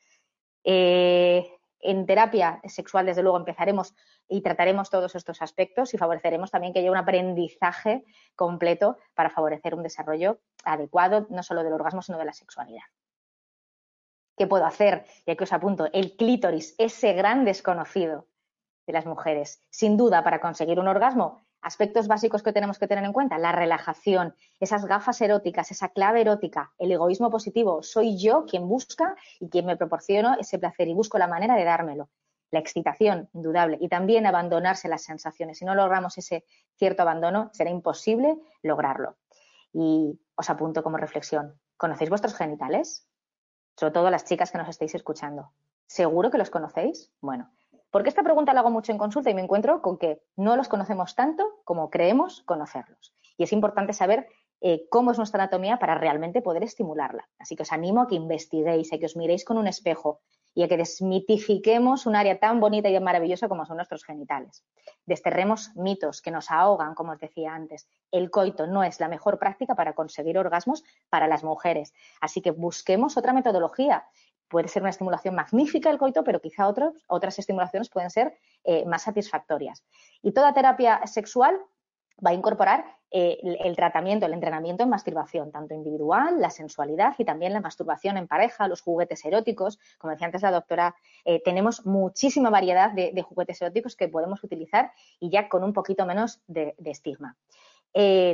Eh, en terapia sexual, desde luego, empezaremos y trataremos todos estos aspectos y favoreceremos también que haya un aprendizaje completo para favorecer un desarrollo adecuado, no solo del orgasmo, sino de la sexualidad. ¿Qué puedo hacer? Y aquí os apunto, el clítoris, ese gran desconocido de las mujeres. Sin duda, para conseguir un orgasmo, aspectos básicos que tenemos que tener en cuenta, la relajación, esas gafas eróticas, esa clave erótica, el egoísmo positivo, soy yo quien busca y quien me proporciono ese placer y busco la manera de dármelo. La excitación, indudable, y también abandonarse las sensaciones. Si no logramos ese cierto abandono, será imposible lograrlo. Y os apunto como reflexión, ¿conocéis vuestros genitales? Sobre todo las chicas que nos estáis escuchando. ¿Seguro que los conocéis? Bueno, porque esta pregunta la hago mucho en consulta y me encuentro con que no los conocemos tanto como creemos conocerlos. Y es importante saber eh, cómo es nuestra anatomía para realmente poder estimularla. Así que os animo a que investiguéis, a que os miréis con un espejo y a que desmitifiquemos un área tan bonita y maravillosa como son nuestros genitales. Desterremos mitos que nos ahogan, como os decía antes. El coito no es la mejor práctica para conseguir orgasmos para las mujeres. Así que busquemos otra metodología puede ser una estimulación magnífica el coito, pero quizá otras estimulaciones pueden ser eh, más satisfactorias. Y toda terapia sexual va a incorporar eh, el, tratamiento, el entrenamiento en masturbación, tanto individual, la sensualidad y también la masturbación en pareja, los juguetes eróticos. Como decía antes la doctora, eh, tenemos muchísima variedad de, juguetes eróticos que podemos utilizar y ya con un poquito menos de, estigma.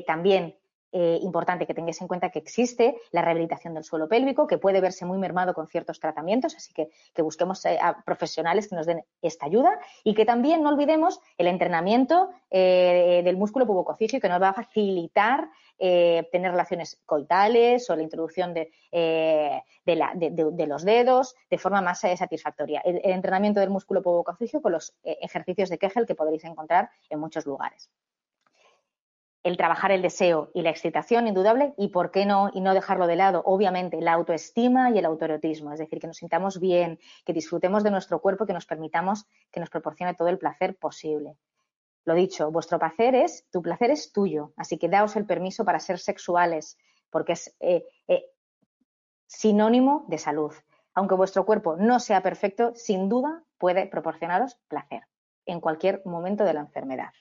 también eh, importante que tengáis en cuenta que existe la rehabilitación del suelo pélvico, que puede verse muy mermado con ciertos tratamientos, así que, busquemos eh, a profesionales que nos den esta ayuda y que también no olvidemos el entrenamiento eh, del músculo pubococigio que nos va a facilitar tener relaciones coitales o la introducción de, los dedos de forma más satisfactoria. El, entrenamiento del músculo pubococigio con los ejercicios de Kegel que podréis encontrar en muchos lugares el trabajar el deseo y la excitación, indudable, y por qué no, y no dejarlo de lado, obviamente, la autoestima y el autoerotismo, es decir, que nos sintamos bien, que disfrutemos de nuestro cuerpo, que nos permitamos que nos proporcione todo el placer posible. Lo dicho, vuestro placer es, tu placer es tuyo, así que daos el permiso para ser sexuales, porque es eh, eh, sinónimo de salud. Aunque vuestro cuerpo no sea perfecto, sin duda puede proporcionaros placer en cualquier momento de la enfermedad.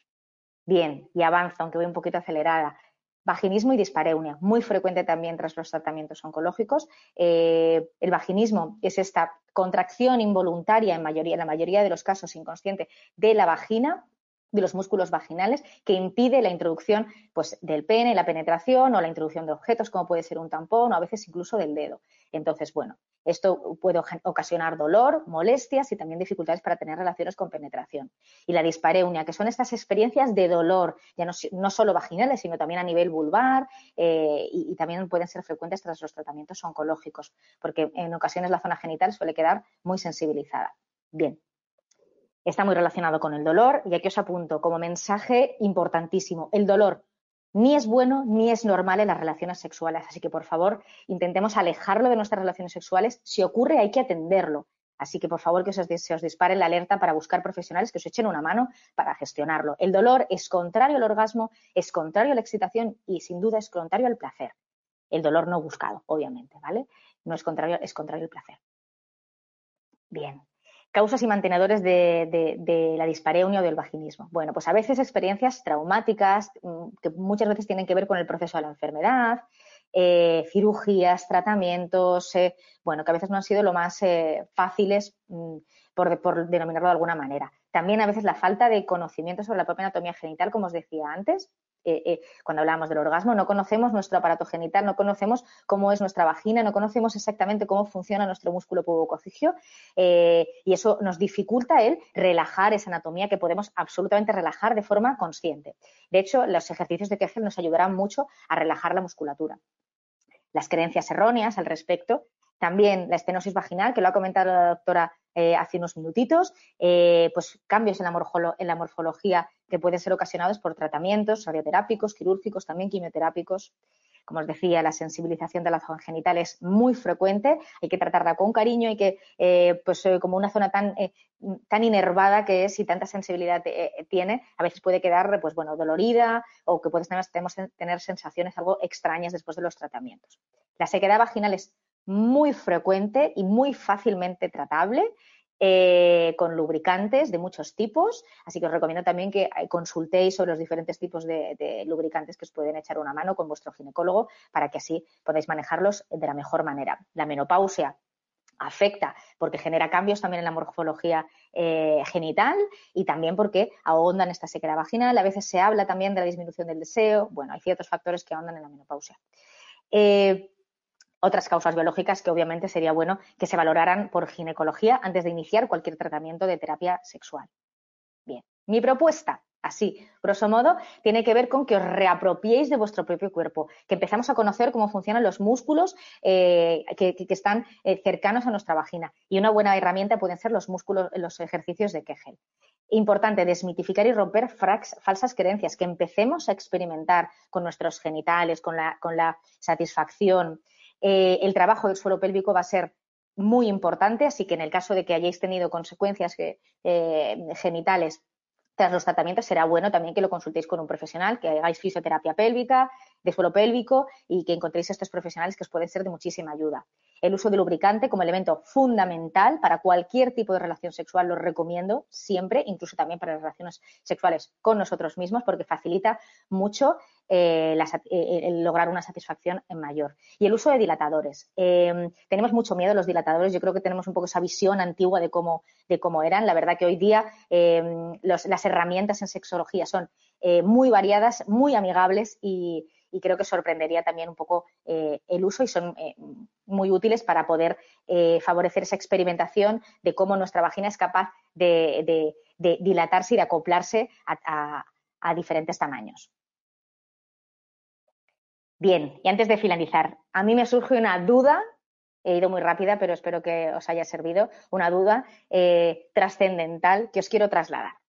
Bien, y avanza, aunque voy un poquito acelerada. Vaginismo y dispareunia, muy frecuente también tras los tratamientos oncológicos. Eh, el vaginismo es esta contracción involuntaria en, mayoría, en la mayoría de los casos inconsciente de la vagina de los músculos vaginales que impide la introducción pues, del pene, la penetración o la introducción de objetos como puede ser un tampón o a veces incluso del dedo. Entonces, bueno, esto puede ocasionar dolor, molestias y también dificultades para tener relaciones con penetración. Y la dispareunia, que son estas experiencias de dolor, ya no, solo vaginales, sino también a nivel vulvar eh, y también pueden ser frecuentes tras los tratamientos oncológicos, porque en ocasiones la zona genital suele quedar muy sensibilizada. Bien, está muy relacionado con el dolor y aquí os apunto como mensaje importantísimo. El dolor ni es bueno ni es normal en las relaciones sexuales, así que por favor intentemos alejarlo de nuestras relaciones sexuales. Si ocurre hay que atenderlo. Así que por favor que se os, dispare la alerta para buscar profesionales que os echen una mano para gestionarlo. El dolor es contrario al orgasmo, es contrario a la excitación y sin duda es contrario al placer. El dolor no buscado, obviamente, ¿vale? No es contrario, es contrario al placer. Bien, Causas y mantenedores de, la dispareunia o del vaginismo. Bueno, pues a veces experiencias traumáticas mm, que muchas veces tienen que ver con el proceso de la enfermedad, eh, cirugías, tratamientos, eh, bueno, que a veces no han sido lo más eh, fáciles, mm, por, por, denominarlo de alguna manera. También a veces la falta de conocimiento sobre la propia anatomía genital, como os decía antes, eh, eh, cuando hablamos del orgasmo, no conocemos nuestro aparato genital, no conocemos cómo es nuestra vagina, no conocemos exactamente cómo funciona nuestro músculo pubococigio eh, y eso nos dificulta el relajar esa anatomía que podemos absolutamente relajar de forma consciente. De hecho, los ejercicios de Kegel nos ayudarán mucho a relajar la musculatura. Las creencias erróneas al respecto también la estenosis vaginal, que lo ha comentado la doctora eh, hace unos minutitos, eh, pues cambios en la, en la, morfología que pueden ser ocasionados por tratamientos radioterápicos, quirúrgicos, también quimioterápicos. Como os decía, la sensibilización de la zona genital es muy frecuente, hay que tratarla con cariño, y que, eh, pues como una zona tan, tan inervada que es y tanta sensibilidad tiene, a veces puede quedar, pues bueno, dolorida o que puedes tener, tener sensaciones algo extrañas después de los tratamientos. La sequedad vaginal es muy frecuente y muy fácilmente tratable. eh, con lubricantes de muchos tipos, así que os recomiendo también que eh, consultéis sobre los diferentes tipos de, lubricantes que os pueden echar una mano con vuestro ginecólogo para que así podáis manejarlos de la mejor manera. La menopausia afecta porque genera cambios también en la morfología eh, genital y también porque ahondan esta sequedad vaginal. A veces se habla también de la disminución del deseo. Bueno, hay ciertos factores que ahondan en la menopausia otras causas biológicas que obviamente sería bueno que se valoraran por ginecología antes de iniciar cualquier tratamiento de terapia sexual. Bien, mi propuesta, así, grosso modo, tiene que ver con que os reapropiéis de vuestro propio cuerpo, que empezamos a conocer cómo funcionan los músculos eh, que, están eh, cercanos a nuestra vagina. Y una buena herramienta pueden ser los músculos, los ejercicios de Kegel. Importante desmitificar y romper falsas creencias, que empecemos a experimentar con nuestros genitales, con la satisfacción, eh, el trabajo del suelo pélvico va a ser muy importante, así que en el caso de que hayáis tenido consecuencias eh, genitales tras los tratamientos, será bueno también que lo consultéis con un profesional, que hagáis fisioterapia pélvica, de suelo pélvico y que encontréis estos profesionales que os pueden ser de muchísima ayuda. El uso de lubricante como elemento fundamental para cualquier tipo de relación sexual lo recomiendo siempre, incluso también para las relaciones sexuales con nosotros mismos, porque facilita mucho eh, eh, lograr una satisfacción mayor. Y el uso de dilatadores. Em, tenemos mucho miedo a los dilatadores. Yo creo que tenemos un poco esa visión antigua de cómo, eran. La verdad que hoy día em, las herramientas en sexología son eh, muy variadas, muy amigables y, creo que sorprendería también un poco eh, el uso y son eh, muy útiles para poder favorecer esa experimentación de cómo nuestra vagina es capaz de, dilatarse y de acoplarse a, diferentes tamaños. Bien, y antes de finalizar, a mí me surge una duda he ido muy rápida, pero espero que os haya servido, una duda trascendental que os quiero trasladar.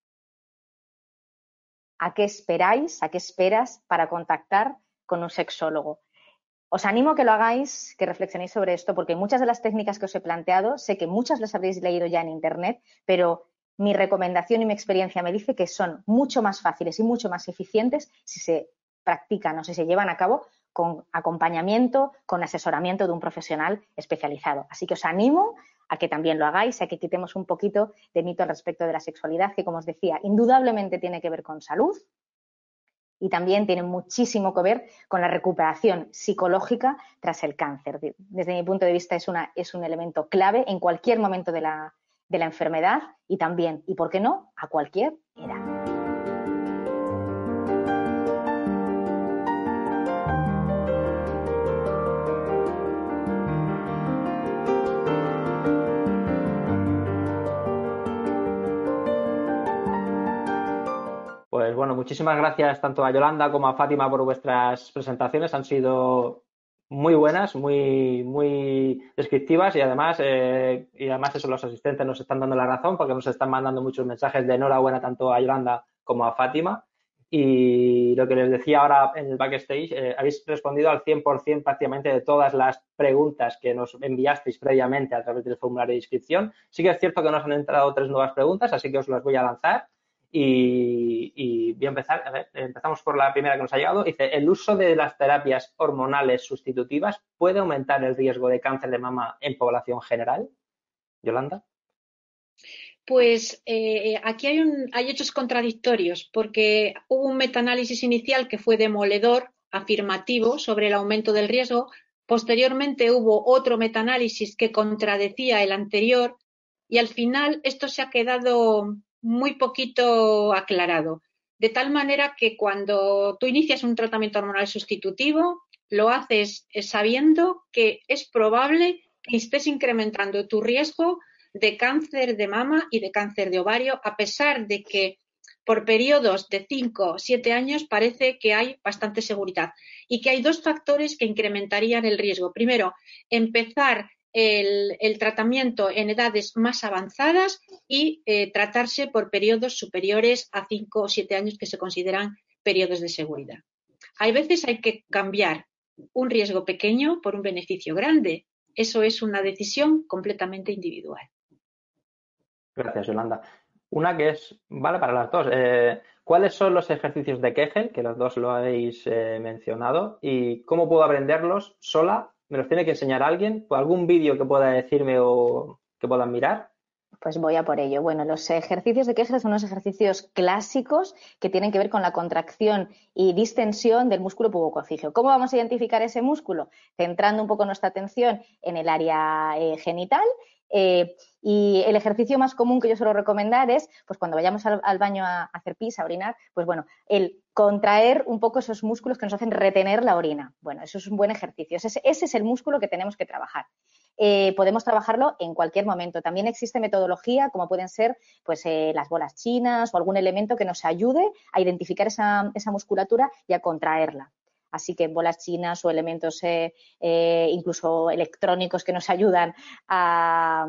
¿A qué esperáis, a qué esperas para contactar con un sexólogo. Os animo a que lo hagáis, que reflexionéis sobre esto, porque muchas de las técnicas que os he planteado, sé que muchas las habréis leído ya en Internet, pero mi recomendación y mi experiencia me dice que son mucho más fáciles y mucho más eficientes si se practican o si se llevan a cabo con acompañamiento, con asesoramiento de un profesional especializado. Así que os animo a que también lo hagáis, a que quitemos un poquito de mito al respecto de la sexualidad, que como os decía, indudablemente tiene que ver con salud, y también tiene muchísimo que ver con la recuperación psicológica tras el cáncer. Desde mi punto de vista es, una, es un elemento clave en cualquier momento de la, de la enfermedad y también, y por qué no, a cualquier edad. Pues bueno, muchísimas gracias tanto a Yolanda como a Fátima por vuestras presentaciones. Han sido muy buenas, muy, muy descriptivas y además, eh, y además eso los asistentes nos están dando la razón porque nos están mandando muchos mensajes de enhorabuena tanto a Yolanda como a Fátima. Y lo que les decía ahora en el backstage, eh, habéis respondido al 100% prácticamente de todas las preguntas que nos enviasteis previamente a través del formulario de inscripción. Sí que es cierto que nos han entrado tres nuevas preguntas, así que os las voy a lanzar. Y, voy a empezar, a ver, empezamos por la primera que nos ha llegado. Dice, ¿el uso de las terapias hormonales sustitutivas puede aumentar el riesgo de cáncer de mama en población general? Yolanda. Pues eh, aquí hay, hay hechos contradictorios, porque hubo un metaanálisis inicial que fue demoledor, afirmativo, sobre el aumento del riesgo. Posteriormente hubo otro metaanálisis que contradecía el anterior y al final esto se ha quedado muy poquito aclarado. De tal manera que cuando tú inicias un tratamiento hormonal sustitutivo, lo haces sabiendo que es probable que estés incrementando tu riesgo de cáncer de mama y de cáncer de ovario, a pesar de que por periodos de 5 o 7 años parece que hay bastante seguridad y que hay dos factores que incrementarían el riesgo. Primero, empezar el, tratamiento en edades más avanzadas y eh, tratarse por periodos superiores a cinco o siete años que se consideran periodos de seguridad. Hay veces hay que cambiar un riesgo pequeño por un beneficio grande. Eso es una decisión completamente individual. Gracias, Yolanda. Una que es, vale para las dos. Eh, ¿Cuáles son los ejercicios de Kegel, que los dos lo habéis eh, mencionado, y cómo puedo aprenderlos sola me los tiene que enseñar alguien, algún vídeo que pueda decirme o que puedan mirar. Pues voy a por ello. Bueno, los ejercicios de Kegel son unos ejercicios clásicos que tienen que ver con la contracción y distensión del músculo pubococígeo. ¿Cómo vamos a identificar ese músculo? Centrando un poco nuestra atención en el área eh, genital eh, y el ejercicio más común que yo suelo recomendar es, pues cuando vayamos al, baño a, hacer pis, a orinar, pues bueno, el contraer un poco esos músculos que nos hacen retener la orina. Bueno, eso es un buen ejercicio. Ese, es el músculo que tenemos que trabajar. Eh, podemos trabajarlo en cualquier momento. También existe metodología, como pueden ser pues, eh, las bolas chinas o algún elemento que nos ayude a identificar esa musculatura y a contraerla. Así que bolas chinas o elementos eh, eh, incluso electrónicos que nos ayudan a,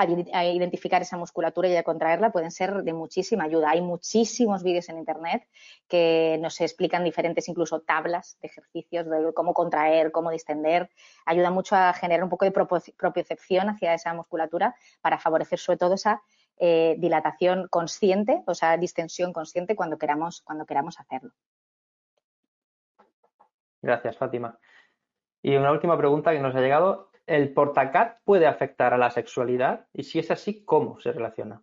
identificar esa musculatura y a contraerla pueden ser de muchísima ayuda. Hay muchísimos vídeos en Internet que nos explican diferentes incluso tablas de ejercicios de cómo contraer, cómo distender. Ayuda mucho a generar un poco de propiocepción hacia esa musculatura para favorecer sobre todo esa eh, dilatación consciente, o sea, distensión consciente cuando queramos, cuando queramos hacerlo. Gracias, Fátima. Y una última pregunta que nos ha llegado. ¿El portacat puede afectar a la sexualidad? Y si es así, ¿cómo se relaciona?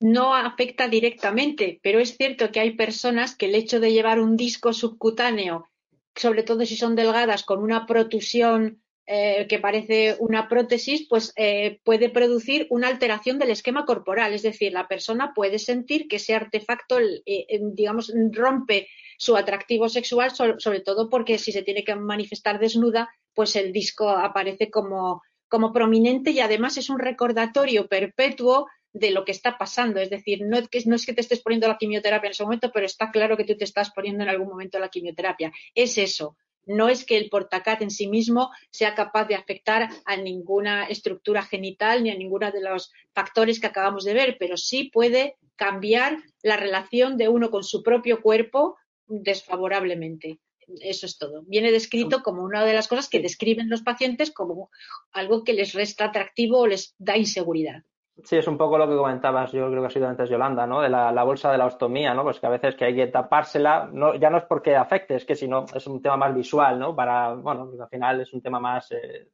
No afecta directamente, pero es cierto que hay personas que el hecho de llevar un disco subcutáneo, sobre todo si son delgadas, con una protusión eh, que parece una prótesis, pues eh, puede producir una alteración del esquema corporal. Es decir, la persona puede sentir que ese artefacto, eh, digamos, rompe su atractivo sexual, sobre todo porque si se tiene que manifestar desnuda, pues el disco aparece como, como prominente y además es un recordatorio perpetuo de lo que está pasando. Es decir, no es, que, no es que te estés poniendo la quimioterapia en ese momento, pero está claro que tú te estás poniendo en algún momento la quimioterapia. Es eso. No es que el portacat en sí mismo sea capaz de afectar a ninguna estructura genital ni a ninguno de los factores que acabamos de ver, pero sí puede cambiar la relación de uno con su propio cuerpo desfavorablemente. Eso es todo. Viene descrito como una de las cosas que describen los pacientes como algo que les resta atractivo o les da inseguridad. Sí, es un poco lo que comentabas, yo creo que ha sido antes Yolanda, ¿no? De la, bolsa de la ostomía, ¿no? Pues que a veces que hay que tapársela, no, ya no es porque afecte, es que si no, es un tema más visual, ¿no? Para, bueno, pues al final es un tema más... Eh,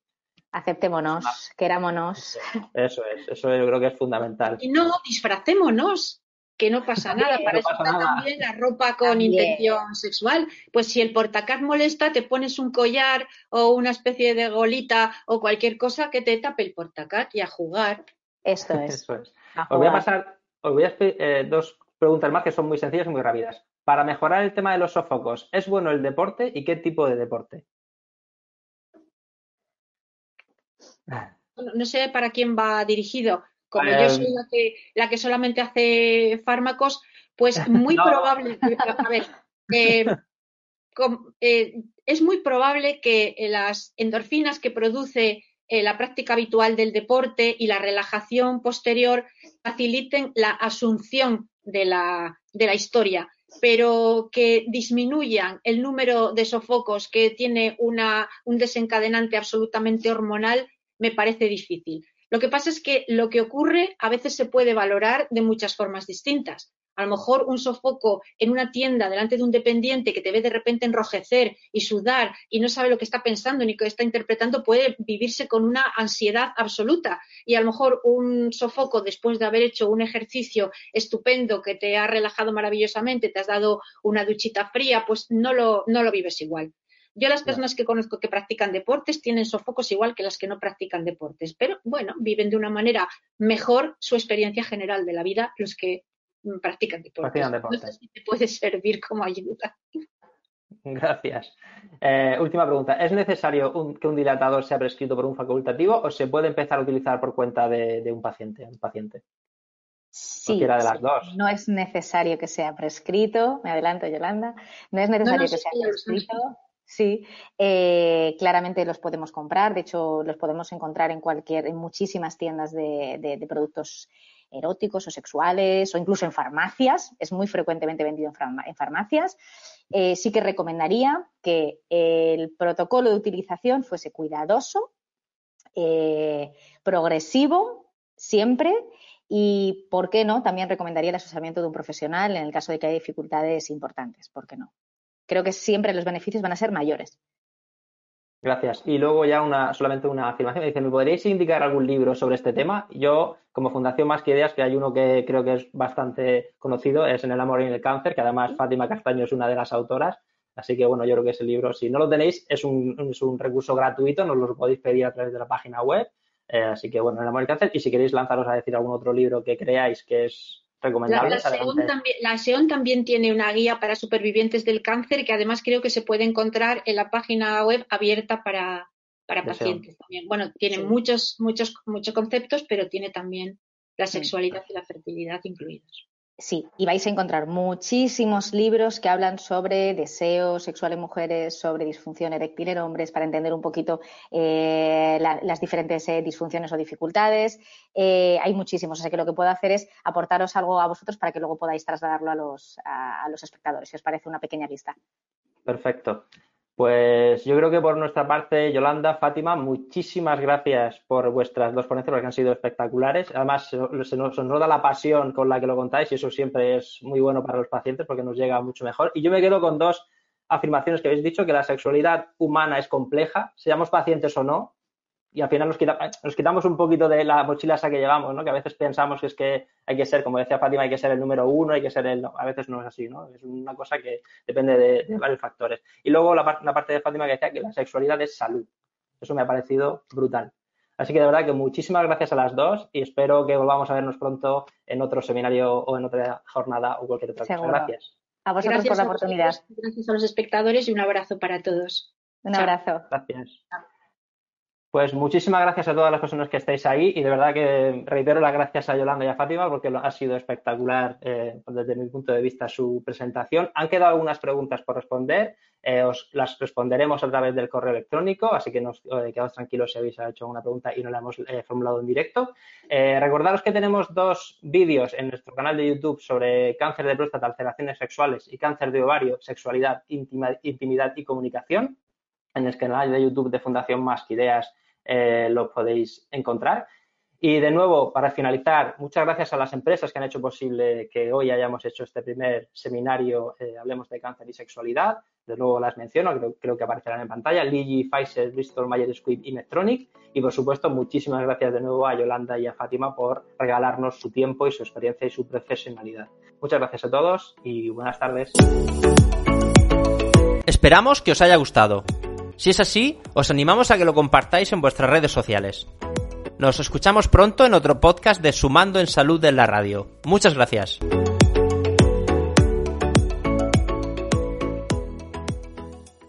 Aceptémonos, querámonos. Eso es, eso yo creo que es fundamental. Y no, disfracémonos que no pasa [laughs] nada, para eso está también la ropa con intención sexual. Pues si el portacat molesta, te pones un collar o una especie de golita o cualquier cosa que te tape el portacat y a jugar. Esto [laughs] es. Eso es. Os voy a pasar, os voy a eh, dos preguntas más que son muy sencillas y muy rápidas. Para mejorar el tema de los sofocos, ¿es bueno el deporte y qué tipo de deporte? no sé para quién va dirigido, como yo soy la que, la que solamente hace fármacos, pues [laughs] muy probable, a ver, eh, eh, es muy probable que las endorfinas que produce eh, la práctica habitual del deporte y la relajación posterior faciliten la asunción de la, de la historia, pero que disminuyan el número de sofocos que tiene una, un desencadenante absolutamente hormonal me parece difícil. Lo que pasa es que lo que ocurre a veces se puede valorar de muchas formas distintas. A lo mejor un sofoco en una tienda delante de un dependiente que te ve de repente enrojecer y sudar y no sabe lo que está pensando ni qué está interpretando puede vivirse con una ansiedad absoluta. Y a lo mejor un sofoco después de haber hecho un ejercicio estupendo que te ha relajado maravillosamente, te has dado una duchita fría, pues no lo, no lo vives igual. Yo las personas que conozco que practican deportes tienen sofocos igual que las que no practican deportes, pero bueno, viven de una manera mejor su experiencia general de la vida los que mm, practican deportes. Practican si te puede servir como ayuda. [laughs] Gracias. Eh, última pregunta. ¿Es necesario que un dilatador sea prescrito por un facultativo o se puede empezar a utilizar por cuenta de, un paciente? Un paciente? Sí, de las dos. no es necesario que sea prescrito. Me adelanto, Yolanda. No es necesario que sea prescrito. Sí, eh, claramente los podemos comprar. De hecho, los podemos encontrar en cualquier, en muchísimas tiendas de, productos eróticos o sexuales o incluso en farmacias. Es muy frecuentemente vendido en, farmacias. Eh, sí que recomendaría que el protocolo de utilización fuese cuidadoso, eh, progresivo, siempre. Y, ¿por qué no? También recomendaría el asesoramiento de un profesional en el caso de que haya dificultades importantes. ¿Por qué no? Creo que siempre los beneficios van a ser mayores. Gracias. Y luego ya una, solamente una afirmación. Dice, ¿me podríais indicar algún libro sobre este tema? Yo, como Fundación Más que Ideas, que hay uno que creo que es bastante conocido, es En el amor y en el cáncer, que además Fátima Castaño es una de las autoras. Así que, bueno, yo creo que ese libro, si no lo tenéis, es un, es un recurso gratuito, nos lo podéis pedir a través de la página web. Eh, así que, bueno, En el amor y el cáncer. Y si queréis lanzaros a decir algún otro libro que creáis que es recomendable. La, SEON también, tiene una guía para supervivientes del cáncer que además creo que se puede encontrar en la página web abierta para, para pacientes también. Bueno, tiene muchos, muchos, muchos conceptos, pero tiene también la sexualidad y la fertilidad incluidos. Sí, y vais a encontrar muchísimos libros que hablan sobre deseo sexual en mujeres, sobre disfunción eréctil en hombres, para entender un poquito eh, las diferentes eh, disfunciones o dificultades. Eh, hay muchísimos, o sea que lo que puedo hacer es aportaros algo a vosotros para que luego podáis trasladarlo a los, a los espectadores, si os parece una pequeña lista. Perfecto. Pues yo creo que por nuestra parte, Yolanda, Fátima, muchísimas gracias por vuestras dos ponencias, porque han sido espectaculares. Además, se nos, nota la pasión con la que lo contáis y eso siempre es muy bueno para los pacientes porque nos llega mucho mejor. Y yo me quedo con dos afirmaciones que habéis dicho, que la sexualidad humana es compleja, seamos pacientes o no, y al final nos, nos, quitamos un poquito de la mochila esa que llevamos, ¿no? Que a veces pensamos que es que hay que ser, como decía Fátima, hay que ser el número uno, hay que ser el... a veces no es así, ¿no? Es una cosa que depende de, varios factores. Y luego la, una parte de Fátima que decía que la sexualidad es salud. Eso me ha parecido brutal. Así que de verdad que muchísimas gracias a las dos y espero que volvamos a vernos pronto en otro seminario o en otra jornada o cualquier otra cosa. Gracias. A vosotros por la oportunidad. gracias a los espectadores y un abrazo para todos. Un abrazo. Gracias. Pues muchísimas gracias a todas las personas que estáis ahí y de verdad que reitero las gracias a Yolanda y a Fátima porque ha sido espectacular eh, desde mi punto de vista su presentación. Han quedado algunas preguntas por responder, eh, os las responderemos a través del correo electrónico, así que nos eh, quedamos tranquilos si habéis hecho una pregunta y no la hemos formulado en directo. recordaros que tenemos dos vídeos en nuestro canal de YouTube sobre cáncer de próstata, alteraciones sexuales y cáncer de ovario, sexualidad, intimidad y comunicación en el canal de YouTube de Fundación Más Ideas eh, lo podéis encontrar. Y de nuevo, para finalizar, muchas gracias a las empresas que han hecho posible que hoy hayamos hecho este primer seminario, eh, Hablemos de Cáncer y Sexualidad. De nuevo las menciono, creo, que aparecerán en pantalla. Ligi, Pfizer, Bristol, Myers Squibb y Medtronic. Y por supuesto, muchísimas gracias de nuevo a Yolanda y a Fátima por regalarnos su tiempo y su experiencia y su profesionalidad. Muchas gracias a todos y buenas tardes. Esperamos que os haya gustado. Si es así, os animamos a que lo compartáis en vuestras redes sociales. Nos escuchamos pronto en otro podcast de Sumando en Salud en la Radio. Muchas gracias.